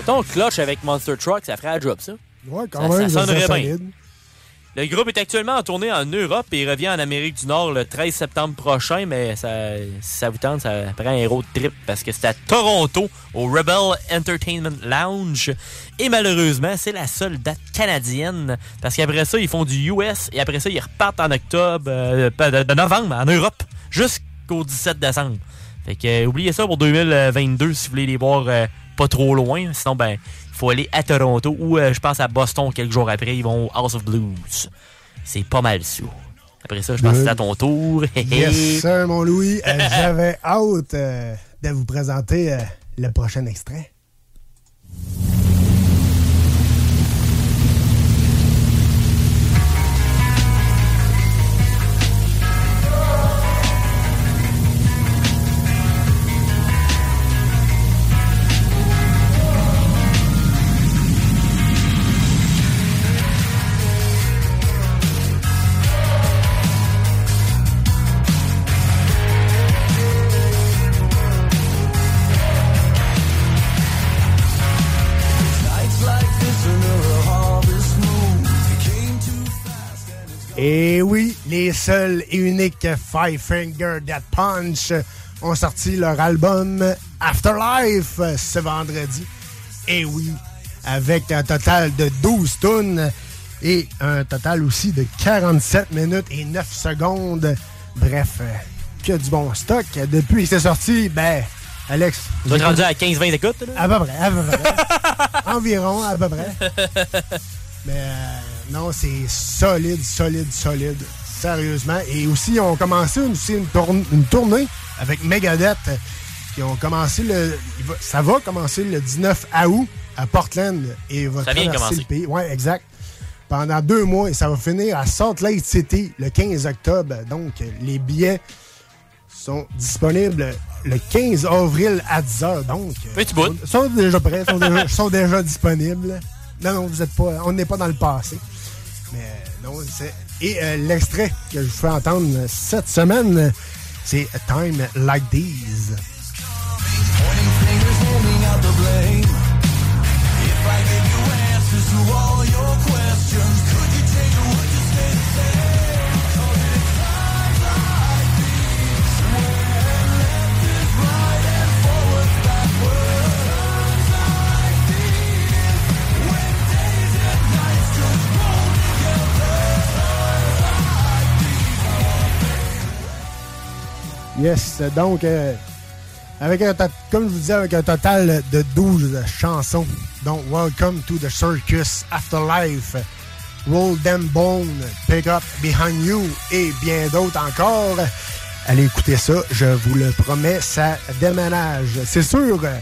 Mettons clutch avec Monster Truck, ça ferait la job, ça. Ouais, quand Ça- même. ça sonnerait sonne bien. Le groupe est actuellement en tournée en Europe et revient en Amérique du Nord le 13 septembre prochain, mais ça, si ça vous tente, ça prend un road trip parce que c'est à Toronto, au Rebel Entertainment Lounge. Et malheureusement, c'est la seule date canadienne parce qu'après ça, ils font du US et après ça, ils repartent en octobre, euh, pas de, de novembre en Europe jusqu'au 17 décembre. Fait que euh, oubliez ça pour 2022 si vous voulez les voir euh, pas trop loin. Sinon, ben, il faut aller à Toronto ou euh, je pense à Boston quelques jours après. Ils vont au House of Blues. C'est pas mal sous. Après ça, je pense que c'est à ton tour. Yes, sir, mon Louis. Euh, J'avais hâte euh, de vous présenter le prochain extrait. Et oui, les seuls et uniques Five Finger Death Punch ont sorti leur album Afterlife ce vendredi. Et oui, avec un total de 12 tunes et un total aussi de 47 minutes et 9 secondes. Bref, que du bon stock. Depuis que c'est sorti, ben, Alex. Tu vas rendu à 15-20 écoutes, là? À peu près, à peu près. Environ, à peu près. Mais euh, non, c'est solide, solide, solide. Sérieusement. Et aussi, ils ont commencé une, aussi une, tourne- une tournée avec Megadeth. Qui ont commencé le. ça va commencer le 19 août à Portland. Et va Ça vient traverser commencer. le pays. Ouais, exact. Pendant deux mois. Et ça va finir à Salt Lake City le 15 octobre. Donc, les billets sont disponibles le 15 avril à 10h. Donc, Oui, tu sont déjà prêts, sont déjà, sont déjà disponibles. Non, non, vous êtes pas, on n'est pas dans le passé. Mais non, c'est. Et euh, l'extrait que je vous fais entendre cette semaine, c'est Time Like These. Yes, donc, euh, avec un comme je vous disais, avec un total de 12 chansons. Donc, Welcome to the Circus, Afterlife, Roll Them Bone, Pick Up Behind You et bien d'autres encore. Allez écouter ça, je vous le promets, ça déménage. C'est sûr, euh,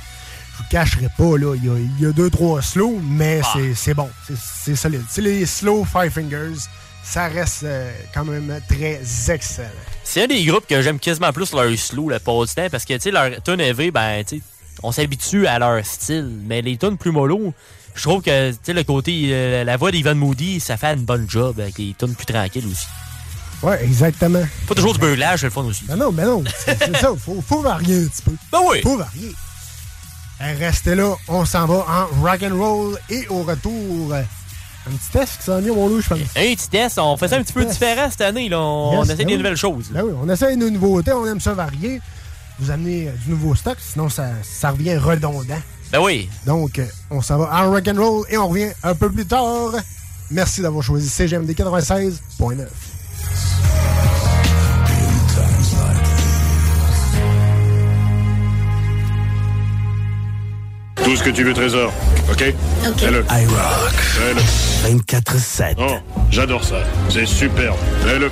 je vous cacherai pas, là, il y a, il y a deux, trois slows, mais c'est- c'est bon, c'est- c'est solide. C'est les slow Five Fingers, ça reste euh, quand même très excellent. C'est un des groupes que j'aime quasiment plus leur slow, le pas du temps, parce que, tu sais, leur tune EV, ben, tu sais, on s'habitue à leur style. Mais les tunes plus mollo, je trouve que, tu sais, le côté, euh, la voix d'Ivan Moody, ça fait une bonne job avec les tunes plus tranquilles aussi. Ouais, exactement. Pas toujours du beurlage, c'est le fun aussi. Ben non, ben non, c'est ça, faut, faut varier un petit peu. Ben oui. Faut varier. Restez là, on s'en va en rock and roll et au retour, un petit test qui s'en vient, mon loup, je pense. Un petit test, on fait ça un petit peu différent cette année, là. On Yes, essaie ben des oui. nouvelles choses. Ben oui, on essaie de nouveautés, on aime ça varier. Vous amenez euh, du nouveau stock, sinon ça, ça revient redondant. Ben oui. Donc, euh, on s'en va en rock and roll et on revient un peu plus tard. Merci d'avoir choisi CGMD 96.9. Tout ce que tu veux, Trésor. OK? OK. Fais-le. I rock. Fais-le. 24-7. Oh, j'adore ça. C'est superbe. Fais-le.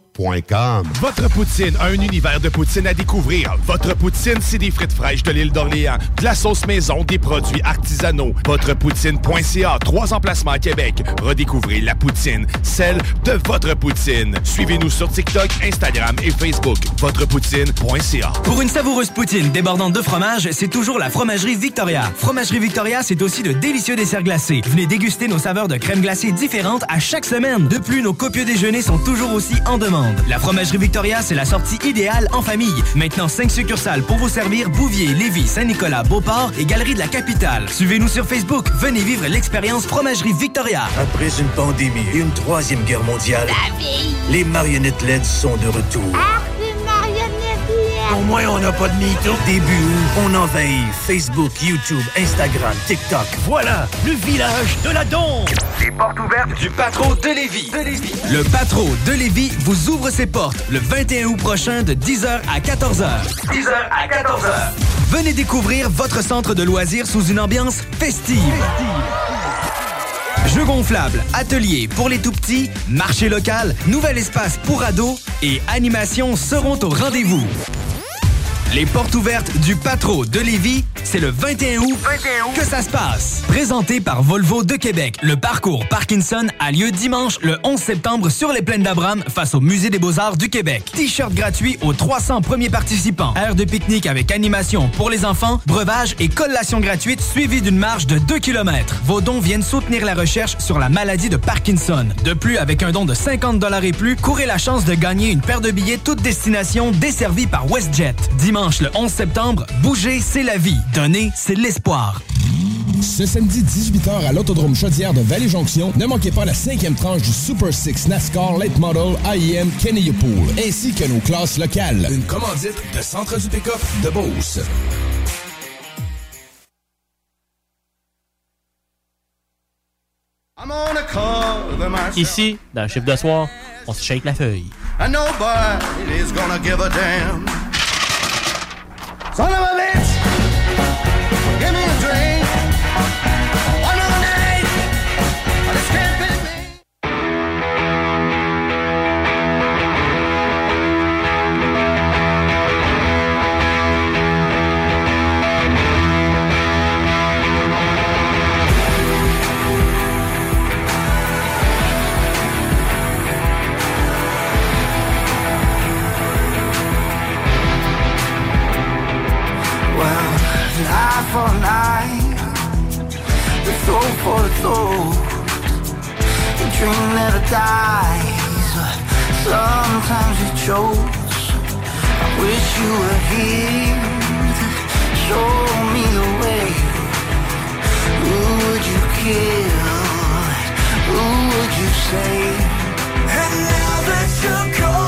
Votre poutine, un univers de poutine à découvrir. Votre poutine, c'est des frites fraîches de l'île d'Orléans, de la sauce maison, des produits artisanaux. Votrepoutine.ca, trois emplacements à Québec. Redécouvrez la poutine, celle de votre poutine. Suivez-nous sur TikTok, Instagram et Facebook. Votrepoutine.ca. Pour une savoureuse poutine débordante de fromage, c'est toujours la Fromagerie Victoria. Fromagerie Victoria, c'est aussi de délicieux desserts glacés. Venez déguster nos saveurs de crème glacée différentes à chaque semaine. De plus, nos copieux déjeuners sont toujours aussi en demande. La Fromagerie Victoria, c'est la sortie idéale en famille. Maintenant, 5 succursales pour vous servir Bouvier, Lévis, Saint-Nicolas, Beauport et Galerie de la Capitale. Suivez-nous sur Facebook. Venez vivre l'expérience Fromagerie Victoria. Après une pandémie et une troisième guerre mondiale, les marionnettes LED sont de retour. Au moins, on n'a pas de mytho. Début août, on envahit Facebook, YouTube, Instagram, TikTok. Voilà, le village de la Dombe. Les portes ouvertes du Patro de Lévis. Le Patro de Lévis vous ouvre ses portes le 21 août prochain de 10h à 14h. 10h à 14h. Venez découvrir votre centre de loisirs sous une ambiance festive. Jeux gonflables, ateliers pour les tout-petits, marché local, nouvel espace pour ados et animations seront au rendez-vous. Les portes ouvertes du Patro de Lévis, c'est le 21 août, que ça se passe. Présenté par Volvo de Québec, le parcours Parkinson a lieu dimanche le 11 septembre sur les plaines d'Abraham face au Musée des Beaux-Arts du Québec. T-shirt gratuit aux 300 premiers participants. Aire de pique-nique avec animation pour les enfants, breuvage et collation gratuite suivie d'une marche de 2 km. Vos dons viennent soutenir la recherche sur la maladie de Parkinson. De plus, avec un don de 50 et plus, courez la chance de gagner une paire de billets toute destination desservie par WestJet. Dimanche le 11 septembre, bouger, c'est la vie. Donner, c'est l'espoir. Ce samedi 18h à l'Autodrome Chaudière de Vallée-Jonction, ne manquez pas la cinquième tranche du Super Six NASCAR Late Model IEM Kenny Pool, ainsi que nos classes locales. Une commandite de Centre du Pick-up de Beauce. I'm on a cover myself. Ici, dans le chiffre de soir, on se shake la feuille. And Son of a bitch! The for the soul. The dream never dies, sometimes it chokes. I wish you were here to show me the way. Who would you kill? Who would you save? And now that you're gone,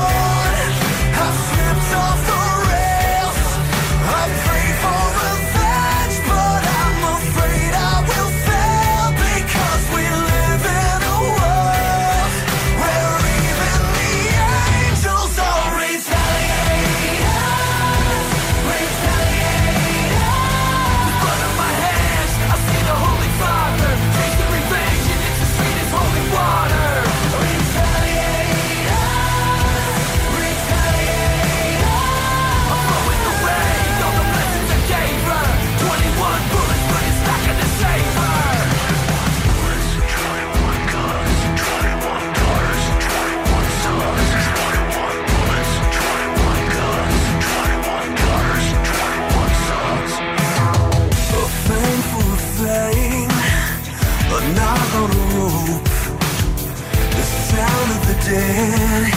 bed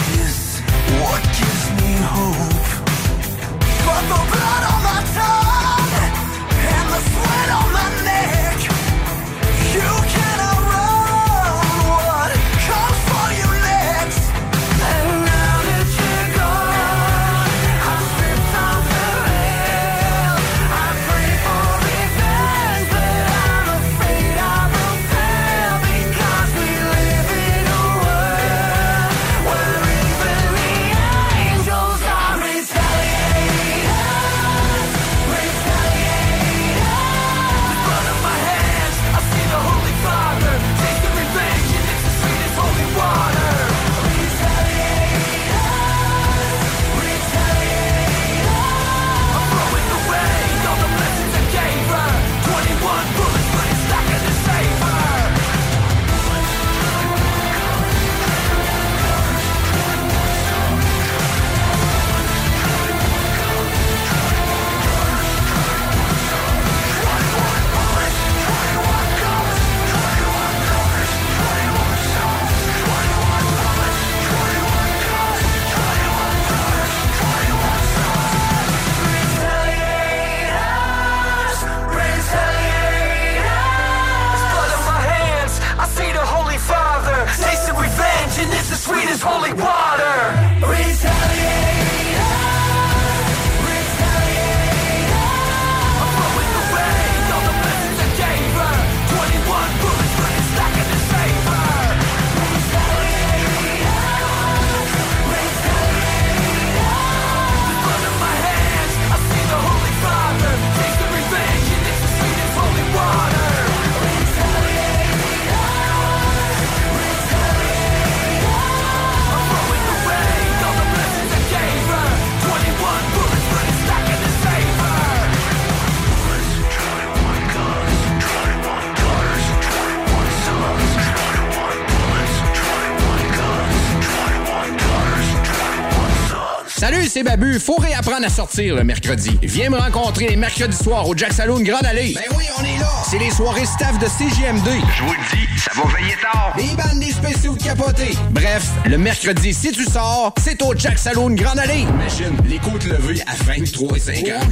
c'est Babu. Faut réapprendre à sortir le mercredi. Viens me rencontrer les mercredis soirs au Jack Saloon Grande Allée. Ben oui, on est là. C'est les soirées staff de CGMD. Je vous le dis, ça va veiller tard. Des bandes, des spéciaux de capotés. Bref, le mercredi, si tu sors, c'est au Jack Saloon Grande Allée. Imagine, les côtes levées à 23 et 50.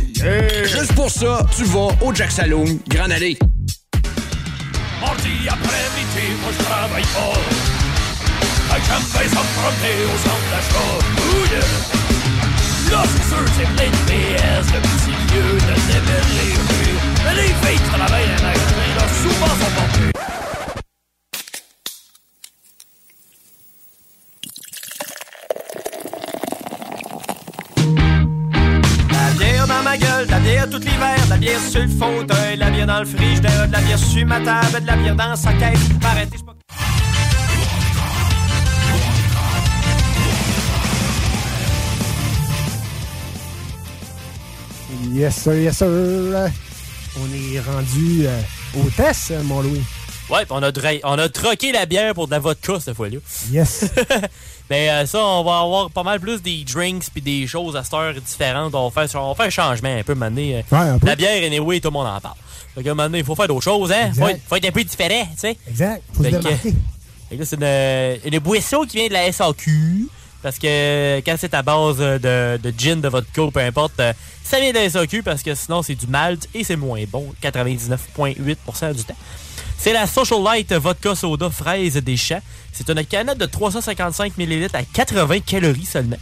Juste pour ça, tu vas au Jack Saloon Grande Allée. Mardi après-midi, moi je travaille yeah! Là, c'est sûr, c'est plein de PS, de lieux, de démêlés, Mais les filles travaillent dans les magasins, là, souvent sont pas La bière dans ma gueule, de la bière tout l'hiver, la bière sur le fauteuil, la bière dans le frigidaire, de la bière sur ma table, de la bière dans sa caisse. Arrêtez, Yes, sir, yes, sir. On est rendu euh, au test, mon Louis. Ouais, on a, on a troqué la bière pour de la vodka cette fois-là. Yes. Mais euh, ça, on va avoir pas mal plus des drinks puis des choses à cette heure différentes. On va faire, on va faire un changement un peu maintenant. euh. Ouais. La bière, anyway, tout le monde en parle. Fait que maintenant, il faut faire d'autres choses, hein? Faut Exact. être, faut être un peu différent, tu sais. Exact. Faut se que- fait que là, c'est une, une boisson qui vient de la SAQ. Parce que quand c'est à base de, de gin, de vodka, peu importe, euh, ça vient la SAQ parce que sinon c'est du malt et c'est moins bon, 99,8% du temps. C'est la Social Light Vodka Soda Fraise des champs. C'est une canette de 355 ml à 80 calories seulement.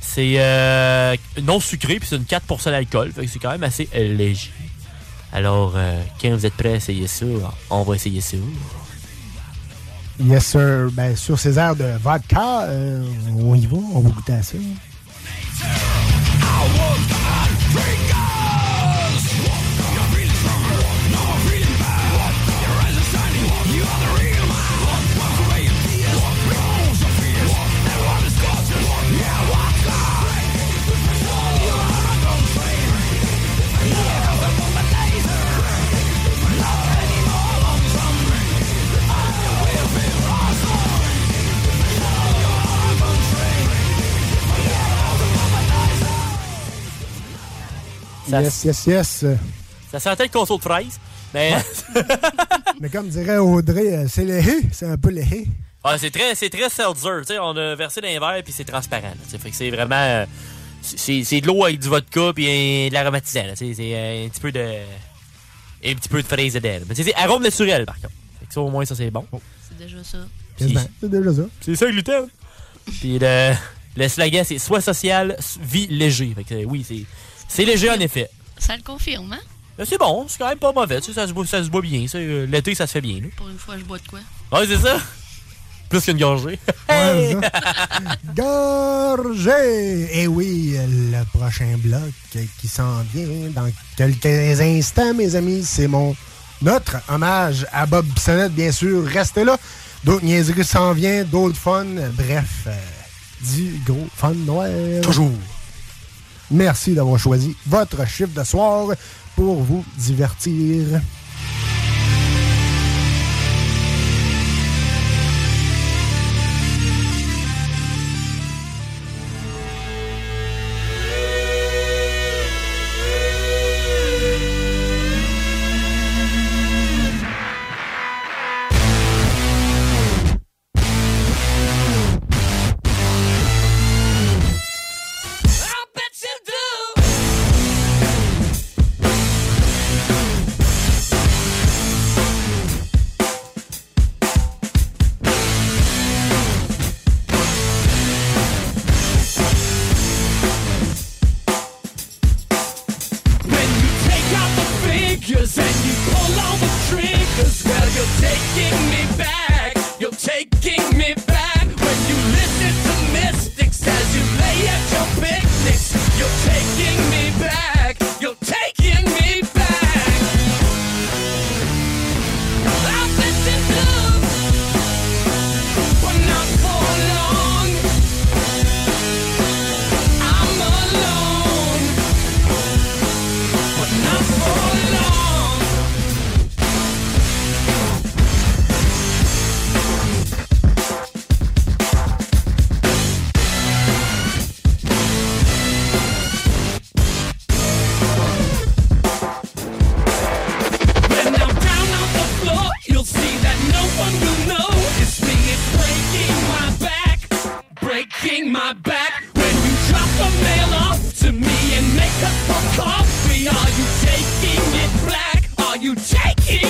C'est euh, non sucré puis c'est une 4% d'alcool. Fait que c'est quand même assez euh, léger. Alors, euh, quand vous êtes prêts à essayer ça, on va essayer ça. Yes, sir. Ben, sur ces airs de vodka, on y va, on va goûter à ça. Ça- Yes, yes, yes. Ça sentait le conso de fraise, mais Mais comme dirait Audrey, euh, c'est léché, c'est un peu léché. Ah, c'est très, c'est très seltzer. tu sais, On a versé dans les verres puis c'est transparent. là, tu sais, fait que c'est vraiment. euh, c'est c'est de l'eau avec du vodka puis de l'aromatisant. là, tu sais, C'est euh, un petit peu de. Un petit peu de fraise dedans. Mais tu sais, c'est arôme naturel par contre. Fait que ça, au moins, ça c'est bon. C'est déjà ça. C'est déjà ça. C'est ça, le gluten. Puis le, le slogan, c'est Sois social, vie léger. Fait que oui, c'est c'est léger en effet. Ça le confirme, hein? C'est bon, c'est quand même pas mauvais. tu sais, Ça se boit, ça se boit bien. ça, euh, L'été, ça se fait bien. là. Pour une fois, je bois de quoi? Ouais, c'est ça. Plus qu'une gorgée. Ouais, ça. Gorgé! Et oui, le prochain bloc qui s'en vient dans quelques instants, mes amis, c'est mon notre hommage à Bob Bissonnette, bien sûr. Restez là. D'autres niaiseries s'en viennent, d'autres fun. Bref, euh, du gros fun noir. Toujours. Merci d'avoir choisi votre chiffre de soir pour vous divertir. Taking it black? Are you taking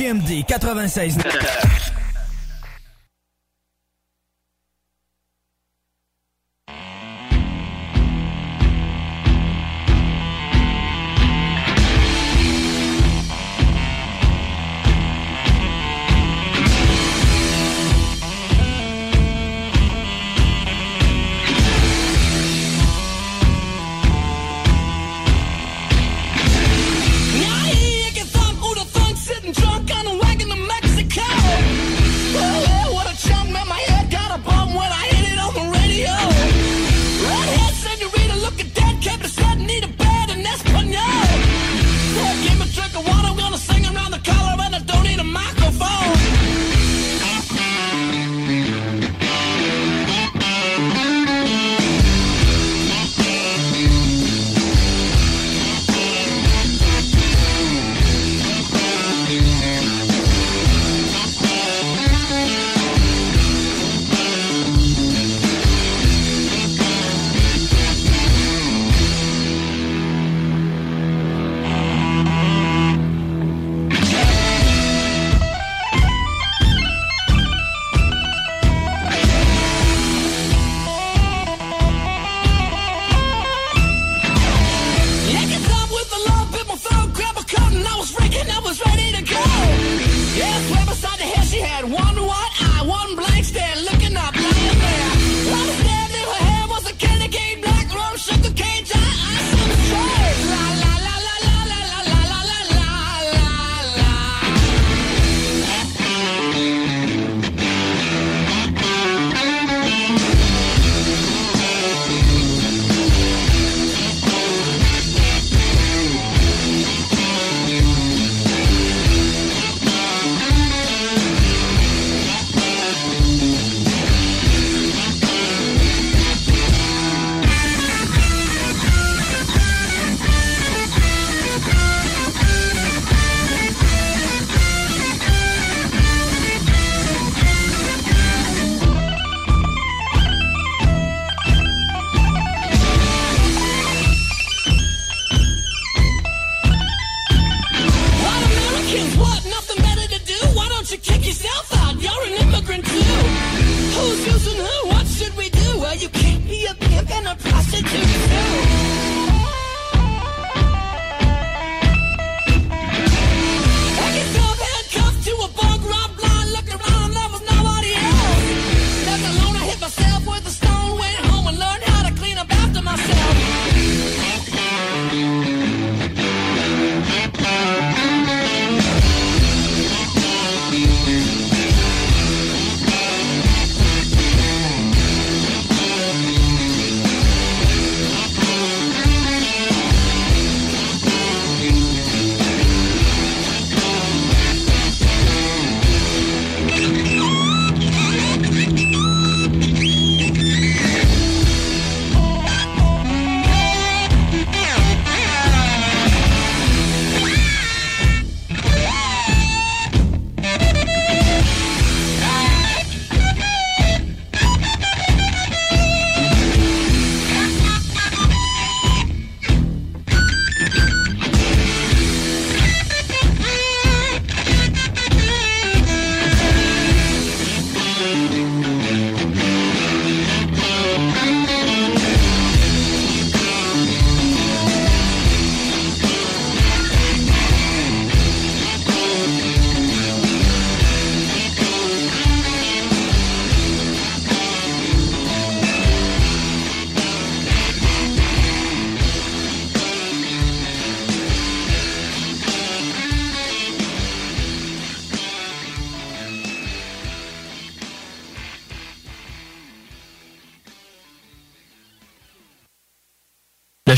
CGMD 96.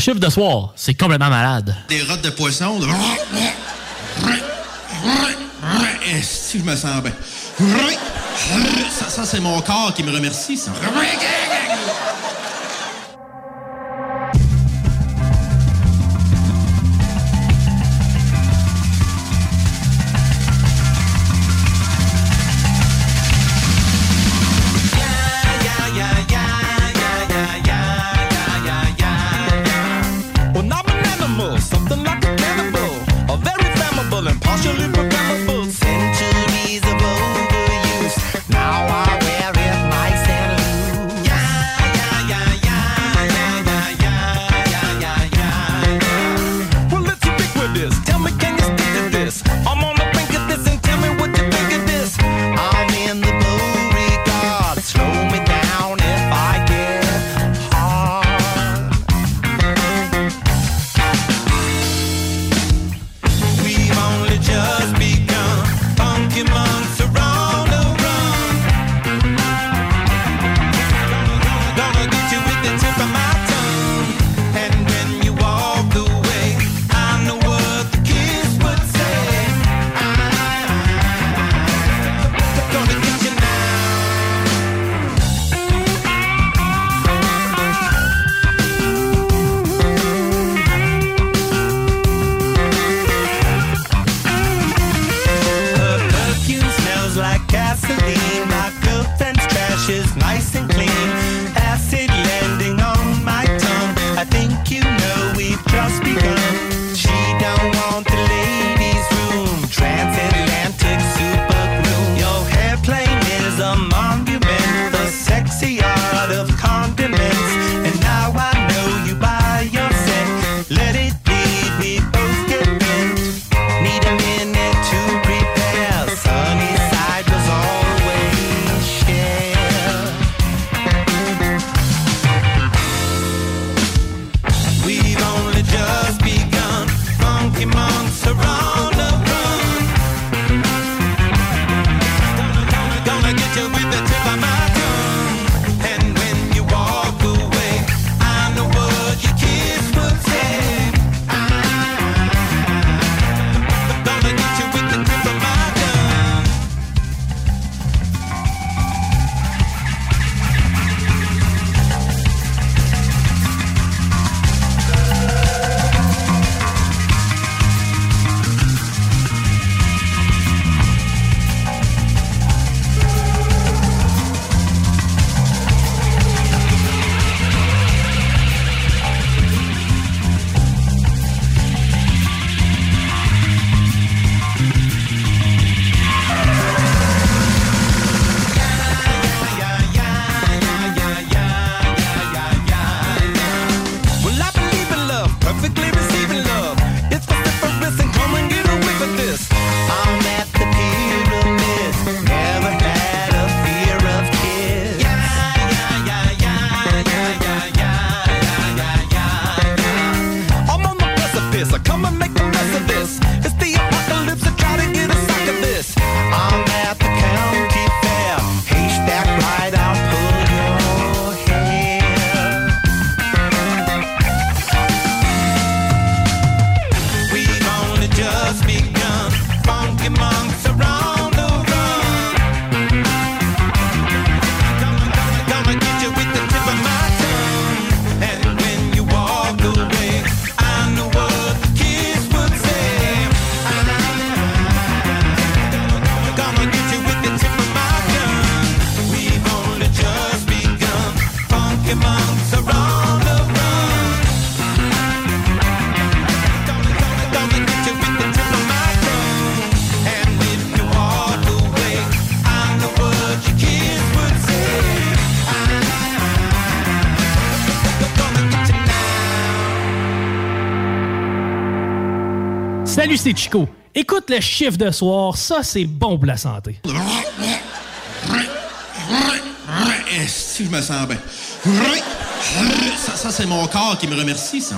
chiffre de soir, c'est complètement malade. Des rottes de poisson. De... Si je me sens bien? Ça, c'est mon corps qui me remercie. Salut, c'est Chico. Écoute le chiffre de soir, ça c'est bon pour la santé. Si je me sens bien? Ça, c'est mon corps qui me remercie, ça.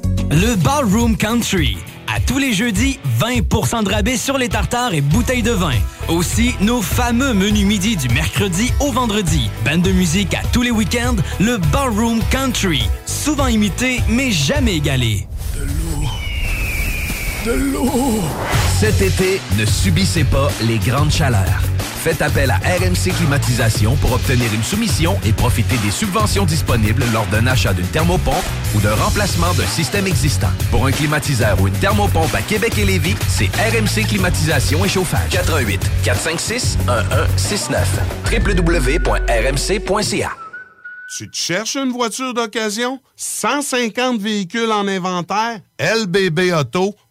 Le Ballroom Country. À tous les jeudis, 20% de rabais sur les tartares et bouteilles de vin. Aussi, nos fameux menus midi du mercredi au vendredi. Bande de musique à tous les week-ends, le Ballroom Country. Souvent imité, mais jamais égalé. De l'eau! Cet été, ne subissez pas les grandes chaleurs. Faites appel à RMC Climatisation pour obtenir une soumission et profiter des subventions disponibles lors d'un achat d'une thermopompe ou d'un remplacement d'un système existant. Pour un climatiseur ou une thermopompe à Québec et Lévis, c'est RMC Climatisation et Chauffage. 88 456 1169 www.rmc.ca Tu te cherches une voiture d'occasion? 150 véhicules en inventaire? lbbauto.com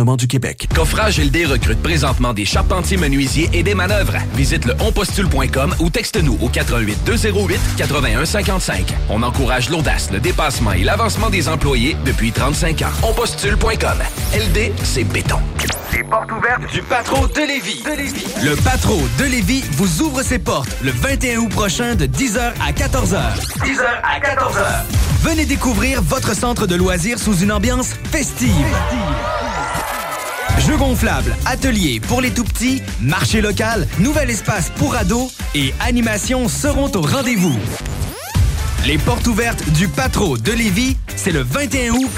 Du Québec. Coffrage LD recrute présentement des charpentiers menuisiers et des manœuvres. Visite le onpostule.com ou texte-nous au 88 208 81 55. On encourage l'audace, le dépassement et l'avancement des employés depuis 35 ans. Onpostule.com. LD, c'est béton. Les portes ouvertes du Patro de Lévis. Le Patro de Lévis vous ouvre ses portes le 21 août prochain de 10h à 14h. 10h à 14h. Venez découvrir votre centre de loisirs sous une ambiance festive. Jeux gonflables, ateliers pour les tout petits, marché local, nouvel espace pour ados et animations seront au rendez-vous. Les portes ouvertes du Patro de Lévis, c'est le 21 août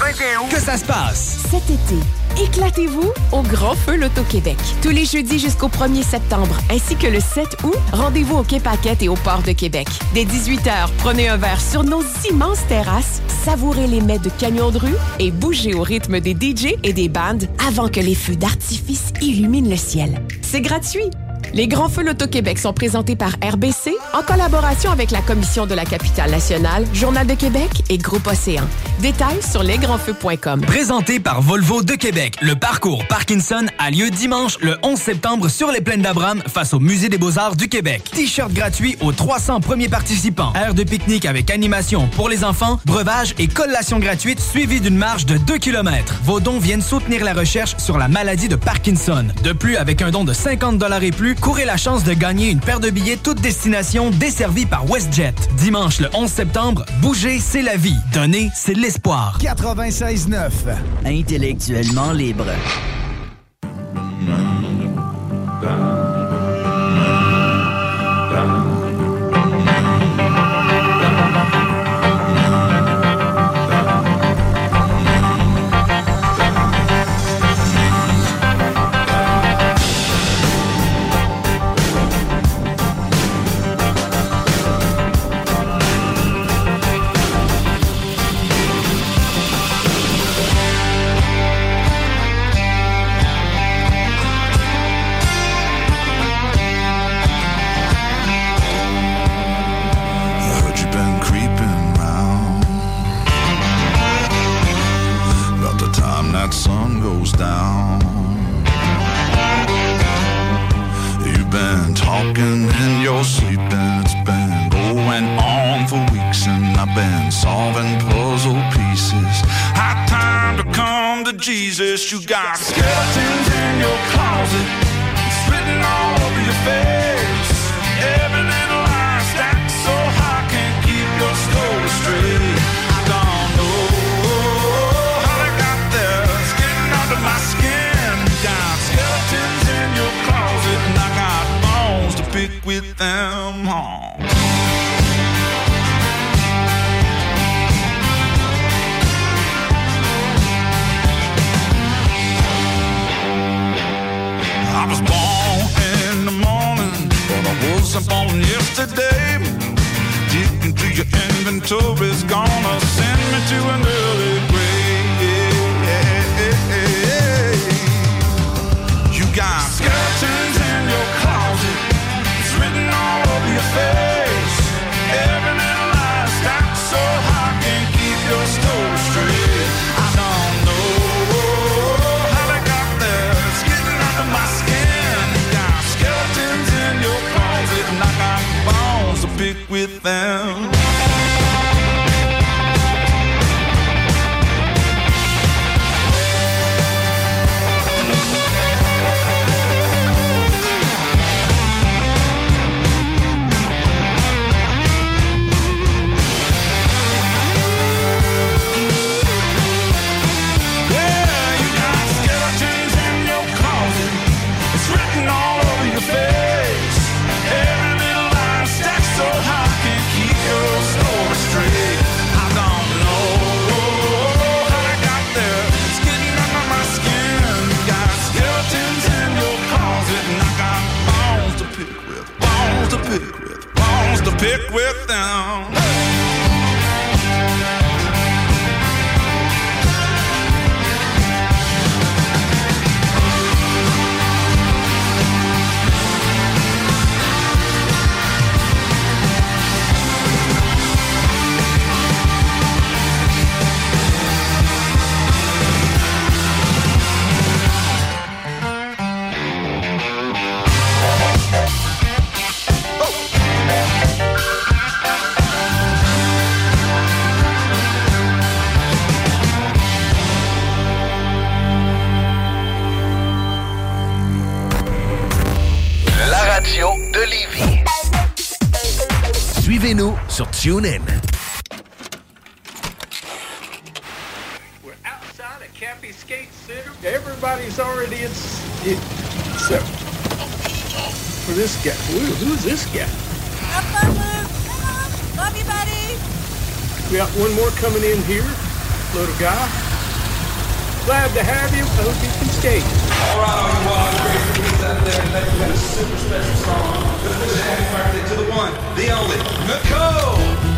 que ça se passe. Cet été, éclatez-vous au Grand Feu Loto-Québec. Tous les jeudis jusqu'au 1er septembre, ainsi que le 7 août, rendez-vous au Quai Paquette et au Port de Québec. Dès 18h, prenez un verre sur nos immenses terrasses, savourez les mets de camions de rue et bougez au rythme des DJ et des bandes avant que les feux d'artifice illuminent le ciel. C'est gratuit. Les Grands Feux Loto-Québec sont présentés par RBC en collaboration avec la Commission de la capitale nationale, Journal de Québec et Groupe Océan. Détails sur lesgrandsfeux.com. Présenté par Volvo de Québec, le parcours Parkinson a lieu dimanche le 11 septembre sur les plaines d'Abraham face au Musée des Beaux-Arts du Québec. T-shirt gratuit aux 300 premiers participants. Aire de pique-nique avec animation pour les enfants, breuvage et collation gratuite suivie d'une marche de 2 km. Vos dons viennent soutenir la recherche sur la maladie de Parkinson. De plus, avec un don de 50 et plus, courez la chance de gagner une paire de billets toute destination desservie par WestJet. Dimanche le 11 septembre, bouger, c'est la vie. Donner, c'est l'espoir. 96.9. Intellectuellement libre. Tune in. We're outside of Cappy Skate Center. Everybody's already in, in for this guy. Ooh, who's this guy? Have fun, Luke. Come on. Love you, buddy. We got one more coming in here. Little guy. Glad to have you. I hope you can skate. All right, everyone. you wild crazy out there. Thank you. Got a super special song. The to the one, the only, Nicole!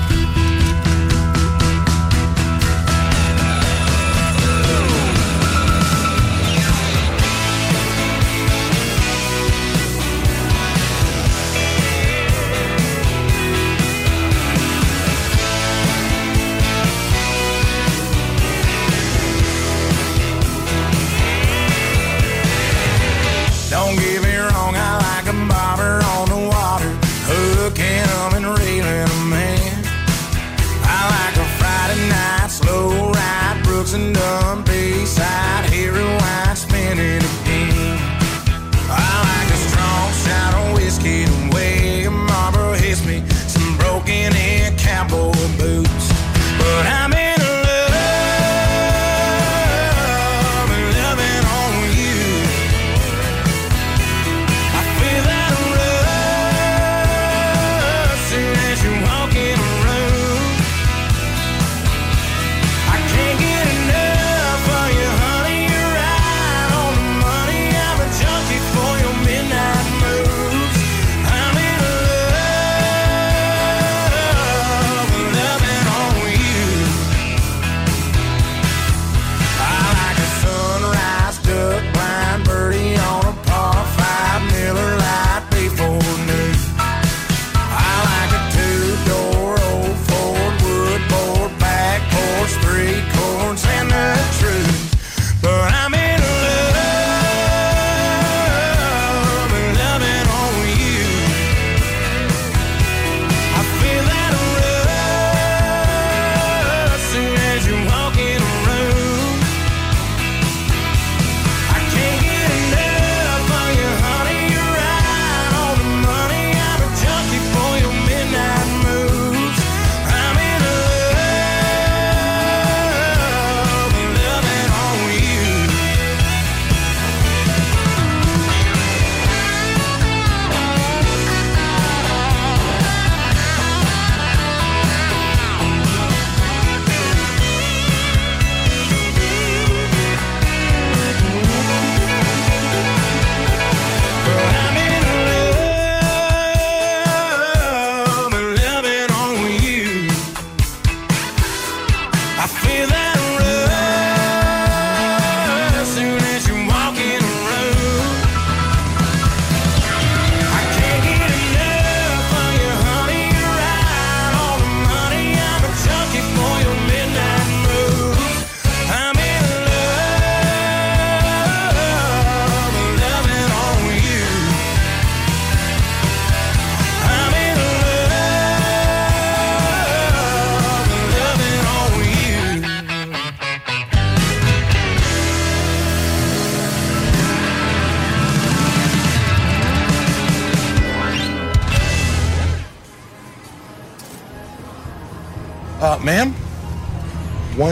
that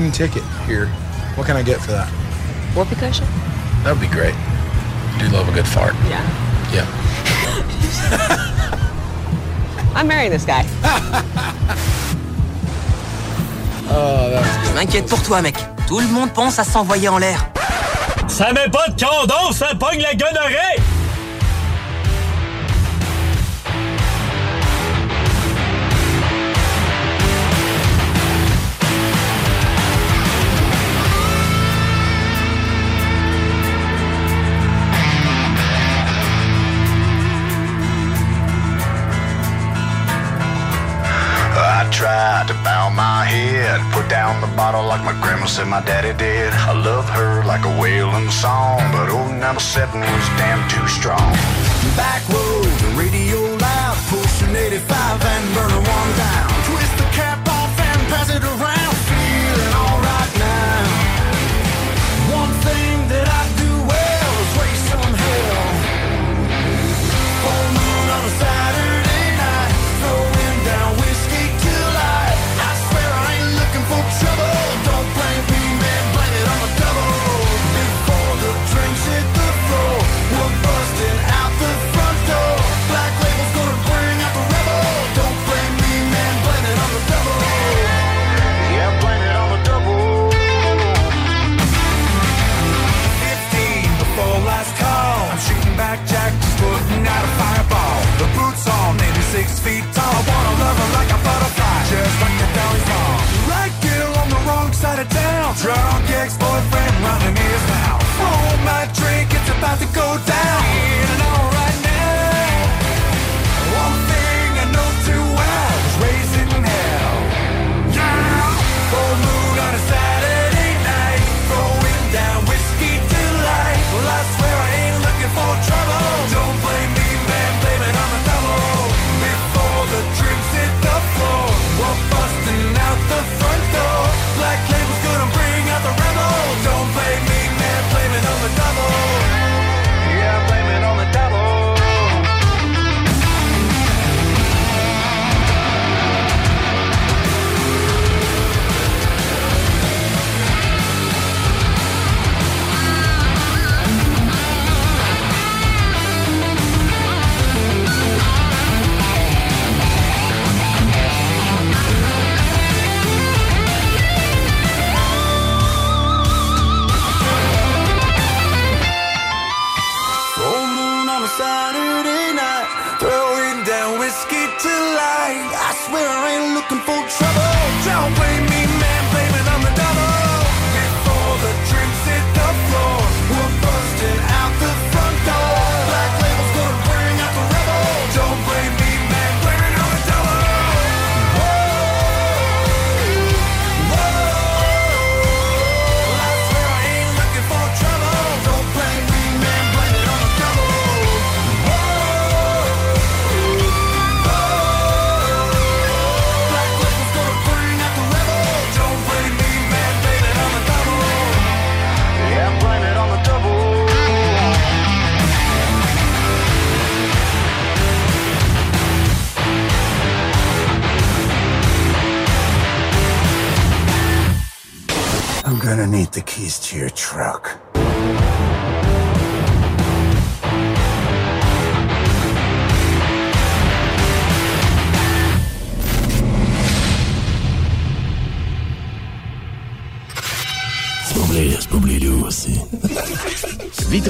one ticket here. What can I get for that? Whoopee cushion? That would be great. I do love a good fart. Yeah. Yeah. I'm marrying this guy. Oh, Je m'inquiète pour toi, mec. Tout le monde pense à s'envoyer en l'air. Ça met pas de condom, ça pogne la gonorrhée! Tried to bow my head, put down the bottle like my grandma said my daddy did. I love her like a wailing song, but oh, old number seven was damn too strong. Back roads, radio loud, push an 85 and burn about to go down. Truck.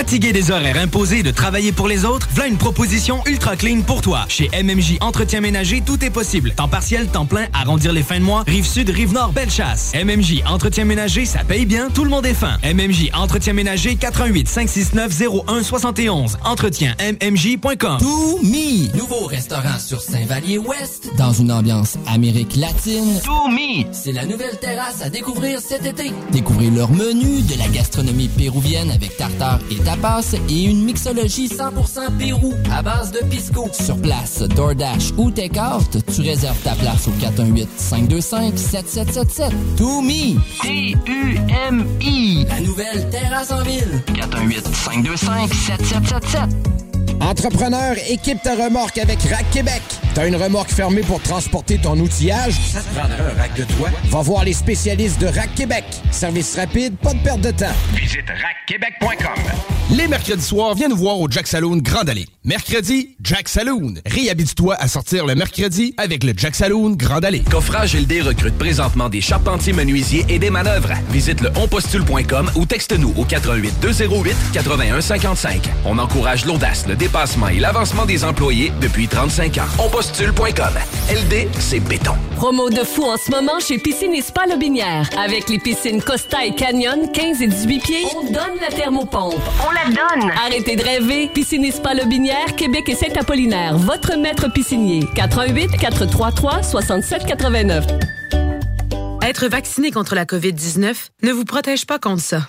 Fatigué des horaires imposés de travailler pour les autres, voilà une proposition ultra clean pour toi. Chez MMJ Entretien Ménager, tout est possible. Temps partiel, temps plein, arrondir les fins de mois, rive sud, rive nord, belle chasse. MMJ Entretien Ménager, ça paye bien, tout le monde est fin. MMJ Entretien Ménager, 88 569 01 71. Entretien MMJ.com. To Me, nouveau restaurant sur Saint-Vallier-Ouest, dans une ambiance Amérique latine. Toumi! C'est la nouvelle terrasse à découvrir cet été. Découvrez leur menu, de la gastronomie péruvienne avec tartare et tapas et une mixologie 100% Pérou à base de pisco. Sur place, DoorDash ou Takeout, tu réserves ta place au 418-525-7777. Toumi! T-U-M-I! La nouvelle terrasse en ville. 418-525-7777. Entrepreneur, équipe ta remorque avec Rack Québec. T'as une remorque fermée pour transporter ton outillage? Ça te prendra un rack de toi? Va voir les spécialistes de Rack Québec. Service rapide, pas de perte de temps. Visite rackquebec.com. Les mercredis soirs, viens nous voir au Jack Saloon Grande Allée. Mercredi, Jack Saloon. Réhabite-toi à sortir le mercredi avec le Jack Saloon Grande Allée. Coffrage LD recrute présentement des charpentiers menuisiers et des manœuvres. Visite le onpostule.com ou texte-nous au 88 208 81 55. On encourage l'audace, le dépassement et l'avancement des employés depuis 35 ans. Onpostule.com. LD, c'est béton. Promo de fou en ce moment chez Piscine et Spa Lobinière. Avec les piscines Costa et Canyon, 15 et 18 pieds, on donne la thermopompe. On la donne! Arrêtez de rêver. Piscine et Spa Lobinière, Québec et Saint-Apollinaire. Votre maître piscinier. 88 433 67 89. Être vacciné contre la COVID-19 ne vous protège pas contre ça.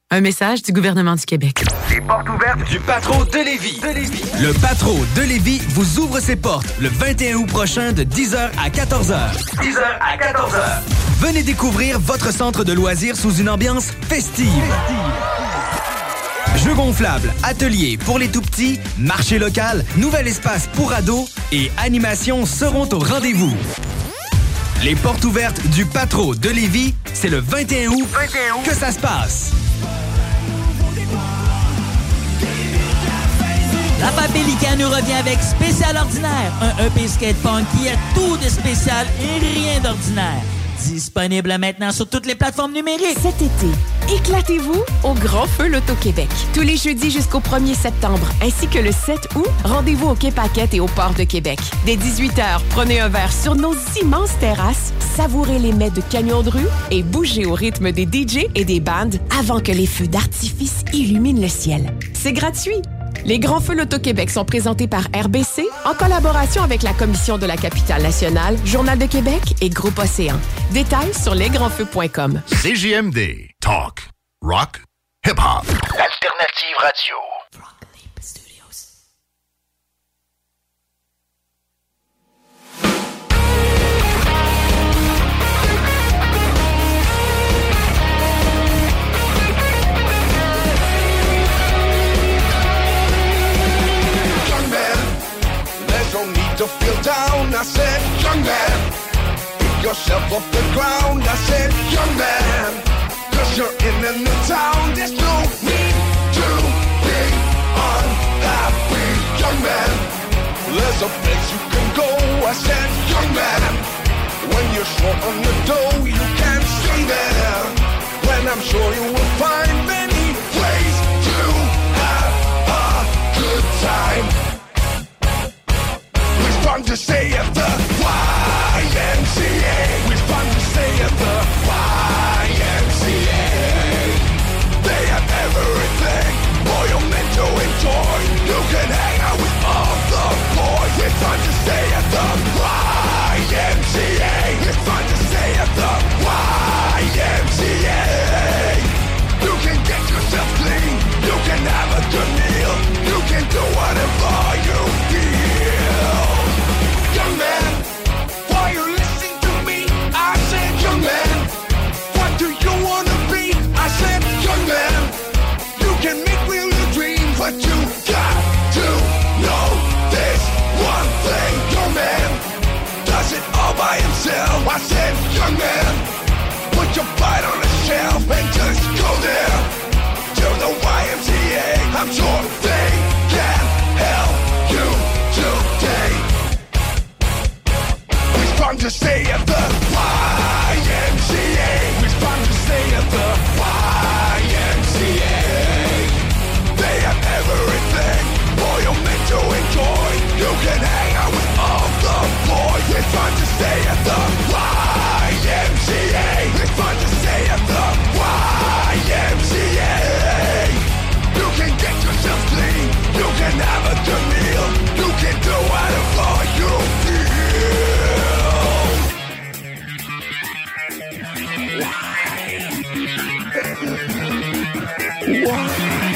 Un message du gouvernement du Québec. Les portes ouvertes du patron de Lévis. Le Patro de Lévis vous ouvre ses portes le 21 août prochain de 10h à 14h. 10h à 14h. Venez découvrir votre centre de loisirs sous une ambiance festive. Jeux gonflables, ateliers pour les tout-petits, marché local, nouvel espace pour ados et animations seront au rendez-vous. Les portes ouvertes du Patro de Lévis, c'est le 21 août, que ça se passe. Papa Pélican nous revient avec Spécial Ordinaire, un EP skatepunk qui a tout de spécial et rien d'ordinaire. Disponible maintenant sur toutes les plateformes numériques. Cet été, éclatez-vous au Grand Feu L'Auto-Québec. Tous les jeudis jusqu'au 1er septembre, ainsi que le 7 août, rendez-vous au Quai et au Port de Québec. Dès 18h, prenez un verre sur nos immenses terrasses, savourez les mets de camions de rue et bougez au rythme des DJ et des bandes avant que les feux d'artifice illuminent le ciel. C'est gratuit. Les Grands Feux L'Auto-Québec sont présentés par RBC en collaboration avec la Commission de la capitale nationale, Journal de Québec et Groupe Océan. Détails sur lesgrandsfeux.com. CJMD. Talk. Rock. Hip-hop. Alternative Radio. Feel down. I said, young man, pick yourself off the ground. I said, young man, cause you're in a new town. There's no need to be unhappy. Young man, there's a place you can go. I said, young man, when you're short on the dough, you can stay there. When I'm sure you will find many ways to have a good time. We've fun to stay at man. Put your on the shelf and just go there. To the YMCA, I'm sure they can help you today. It's time to stay at the YMCA It's to stay at the YMCA They have everything. To enjoy. You can hang out with all the boys. It's to stay at the Wow.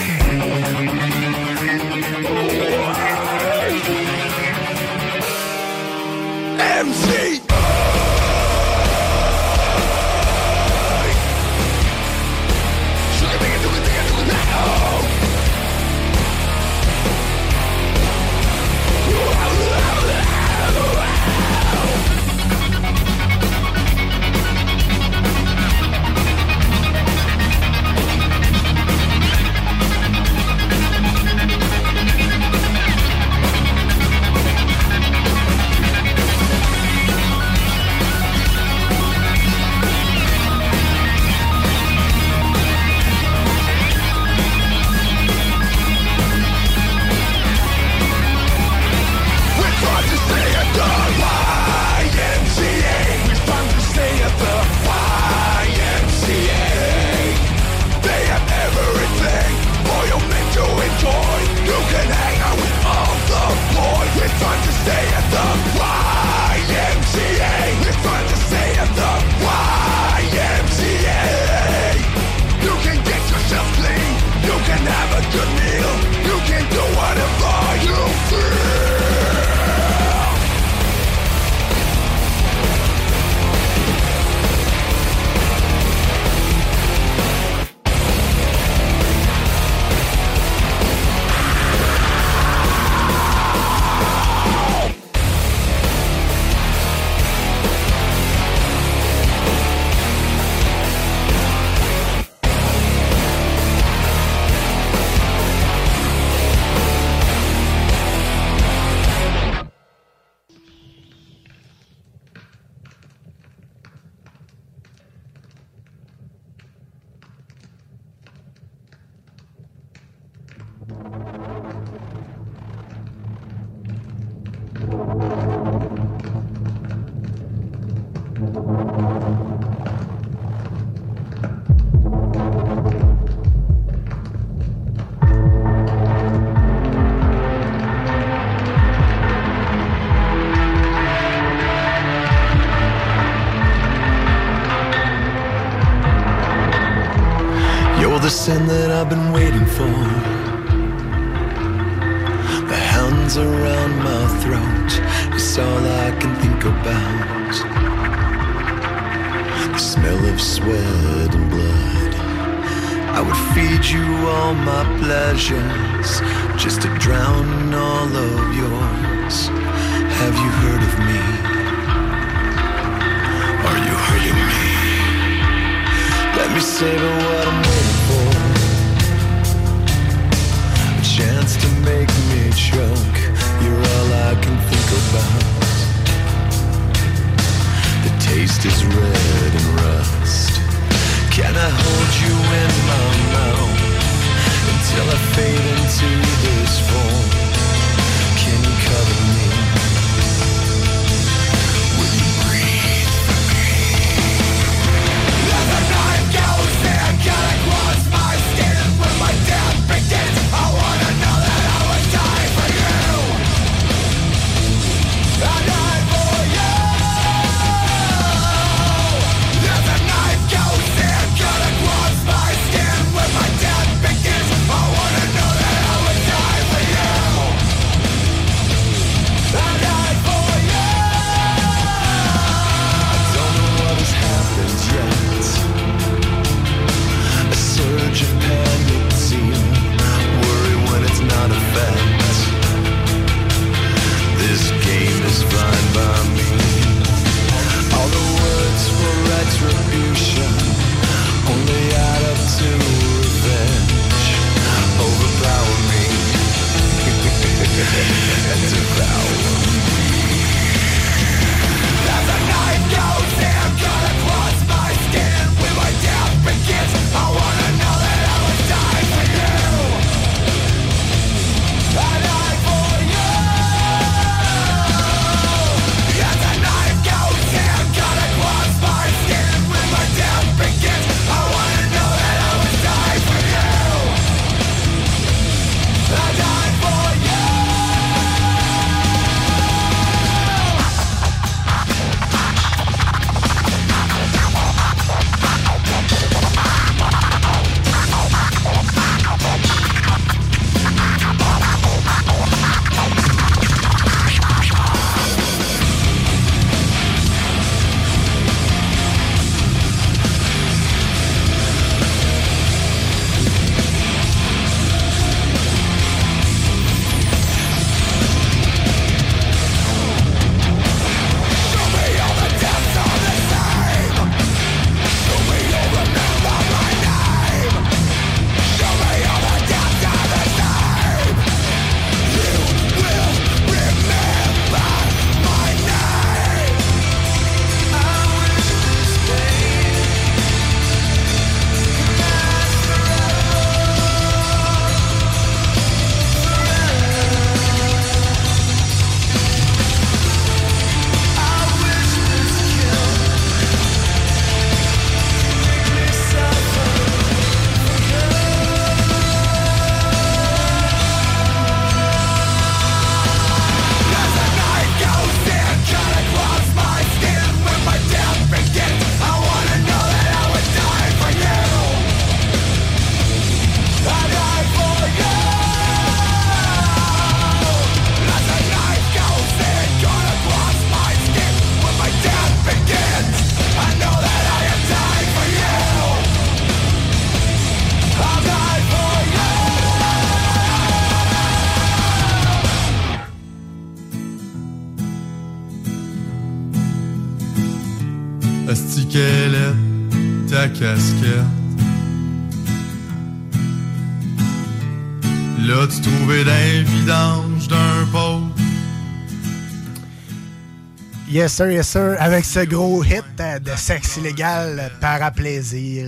Yes sir, yes sir. Avec ce gros hit de sexe illégal paraplaisir,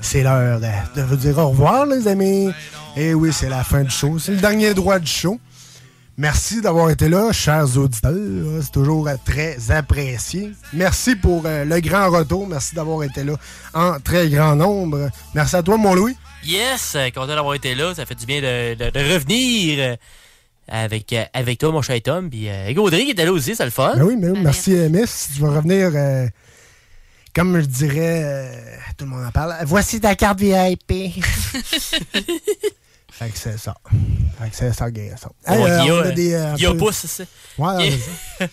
c'est l'heure de vous dire au revoir les amis. Et oui, c'est la fin du show. C'est le dernier droit du show. Merci d'avoir été là, chers auditeurs. C'est toujours très apprécié. Merci pour euh, le grand retour. Merci d'avoir été là en très grand nombre. Merci à toi, mon Louis. Yes, euh, content d'avoir été là. Ça fait du bien de, de- revenir avec, euh, avec toi, mon cher Tom. Puis euh, Gaudry qui était là aussi, c'est le fun. Ben oui, mais oui, merci, Miss. Tu vas revenir, euh, comme je dirais, euh, tout le monde en parle. Voici ta carte VIP. fait que c'est ça. Fait que c'est ça, garçon. Hey, Oh, euh, Guilla, on a des, euh, peu- c'est- Ouais, Yeah. ça.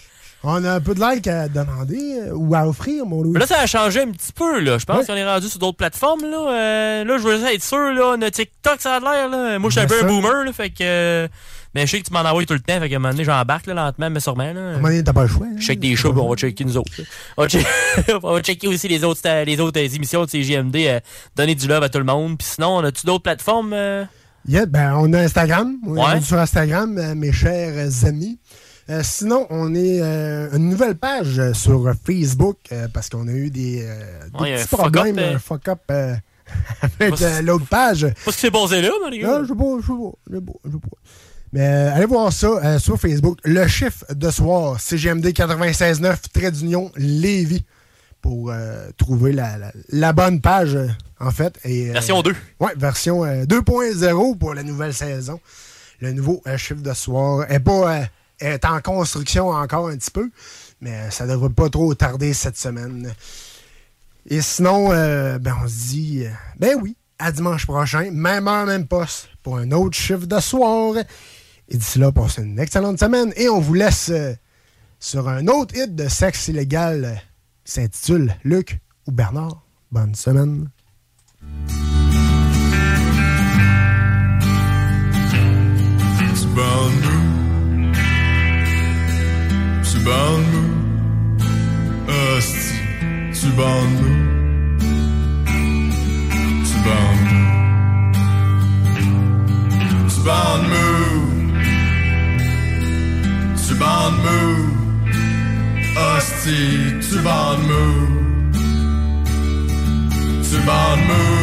On a un peu de like à demander euh, ou à offrir, mon Louis. Mais là, ça a changé un petit peu, là. Je pense Ouais. qu'on est rendu sur d'autres plateformes, là. Euh, là, je veux être sûr, là. Notre TikTok, ça a l'air, là. Moi, je suis un peu un boomer, là. Fait que. euh, mais je sais que tu m'en envoies tout le temps. Fait qu'à un moment donné, j'embarque, là, lentement, mais sûrement, là. À un moment donné, t'as pas le choix. hein. Je check des shows, on va checker nous autres. On va, check- on va checker aussi les autres, les autres euh, émissions de CGMD, euh, donner du love à tout le monde. Puis sinon, on a-tu d'autres plateformes? euh? Yeah, ben, on a Instagram. On est Ouais. sur Instagram, euh, mes chers amis. Euh, sinon, on est euh, une nouvelle page sur Facebook parce qu'on a eu des, des Ouais, petits fuck problèmes, up, fuck-up euh, avec l'autre page. Pas ce qui s'est passé là, les gars? Non, je sais pas, je sais pas, je sais pas, je sais pas. Mais euh, allez voir ça euh, sur Facebook. Le chiffre de soir, CGMD 96.9, trait d'union, Lévis, pour euh, trouver la, la- la bonne page, en fait. Et, Version 2. Ouais, version euh, 2.0 pour la nouvelle saison. Le nouveau chiffre de soir est pas est en construction encore un petit peu, mais ça devrait pas trop tarder cette semaine. Et sinon, ben on se dit, ben oui, à dimanche prochain, même heure, même poste, pour un autre chiffre de soir. Et d'ici là, passez une excellente semaine. Et on vous laisse euh, sur un autre hit de sexe illégal euh, qui s'intitule Luc ou Bernard. Bonne semaine. Tu bandes nous. Hostie, tu bandes nous. Tu bandes nous.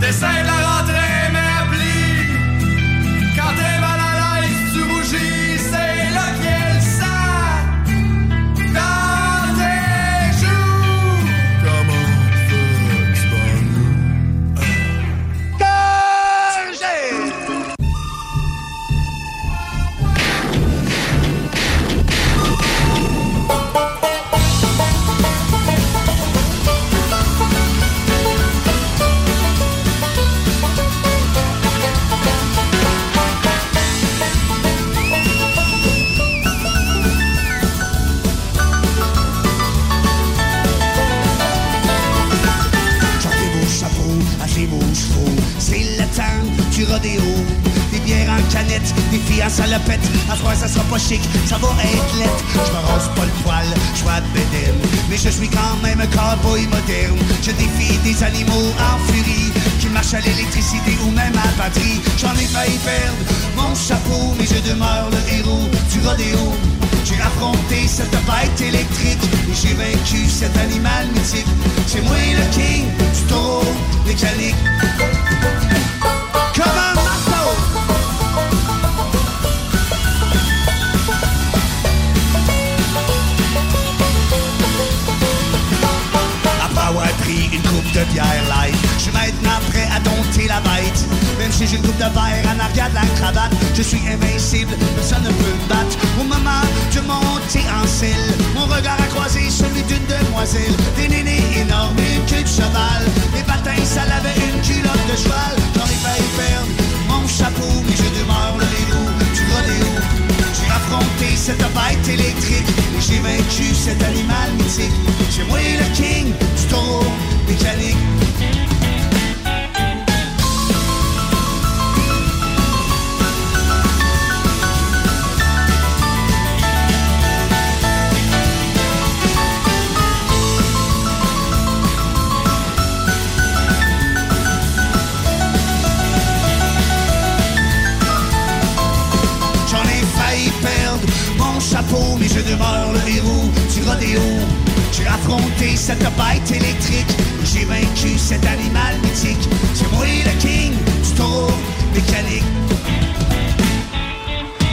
T'essaies de la rentrer, rodéo. Des bières en canette, des filles en salopette. À froid, ça sera pas chic, ça va être lettre. Je me rase pas le poil, je vois bédaine. Mais je suis quand même un cowboy moderne. Je défie des animaux en furie qui marchent à l'électricité ou même à batterie. J'en ai failli perdre mon chapeau, mais je demeure le héros du rodéo. J'ai affronté cette bête électrique et j'ai vaincu cet animal mythique. C'est moi le king du taureau mécanique. Une coupe de bière light, je suis maintenant prêt à dompter la bête. Même si j'ai une coupe de verre en arrière de la cravate, je suis invincible, personne ne peut me battre. Au moment de monter en selle, mon regard a croisé celui d'une demoiselle. Des nénés énormes, une queue de cheval, et j'ai vaincu cet animal mythique. C'est moi le king du taureau mécanique. je demeure le héros du rodéo. J'ai affronté cette bête électrique, j'ai vaincu cet animal mythique. C'est moi le king du taureau mécanique.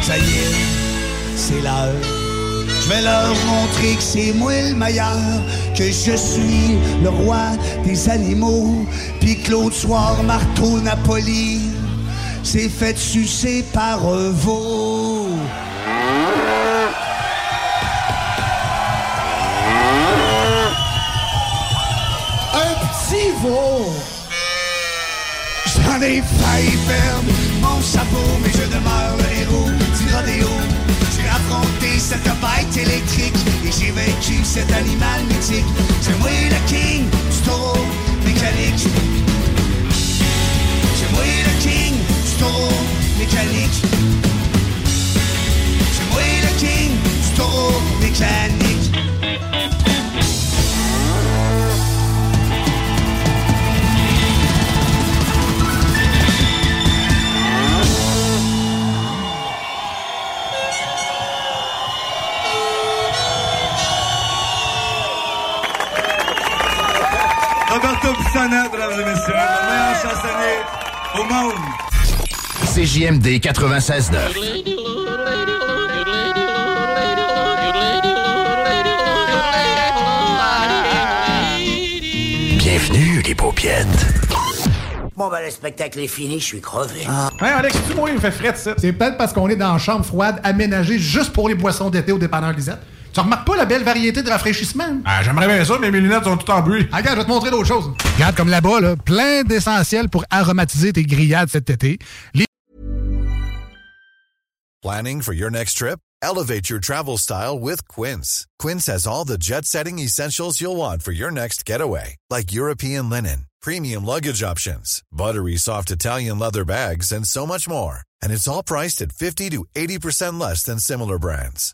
Ça y est, c'est l'heure. Je vais leur montrer que c'est moi le meilleur, que je suis le roi des animaux. Puis que l'autre soir, Marteau Napoli s'est fait sucer par un veau. Petit veau. J'en ai failli perdre mon chapeau, mais je demeure le héros du rodéo. J'ai affronté cette bête électrique et j'ai vaincu cet animal mythique. C'est moi le king du taureau mécanique. C'est moi le king du taureau mécanique. C'est moi le king du taureau mécanique. Pisana, mesdames et messieurs, le meilleur chansonnier au monde. CJMD 96.9. Bienvenue, les paupiètes. Bon, ben, le spectacle est fini, je suis crevé. Ouais, Alex, tu moi, il me fait fret, ça. C'est peut-être parce qu'on est dans une chambre froide aménagée juste pour les boissons d'été au dépanneur Lisette. Tu remarques pas la belle variété de rafraîchissement? Ah, j'aimerais bien ça, mais mes lunettes sont toutes en bruit. Ah, regarde, je vais te montrer d'autres choses. Regarde comme là-bas, là, plein d'essentiels pour aromatiser tes grillades cet été. Les Planning for your next trip? Elevate your travel style with Quince. Quince has all the jet setting essentials you'll want for your next getaway, like European linen, premium luggage options, buttery soft Italian leather bags, and so much more. And it's all priced at 50 to 80% less than similar brands.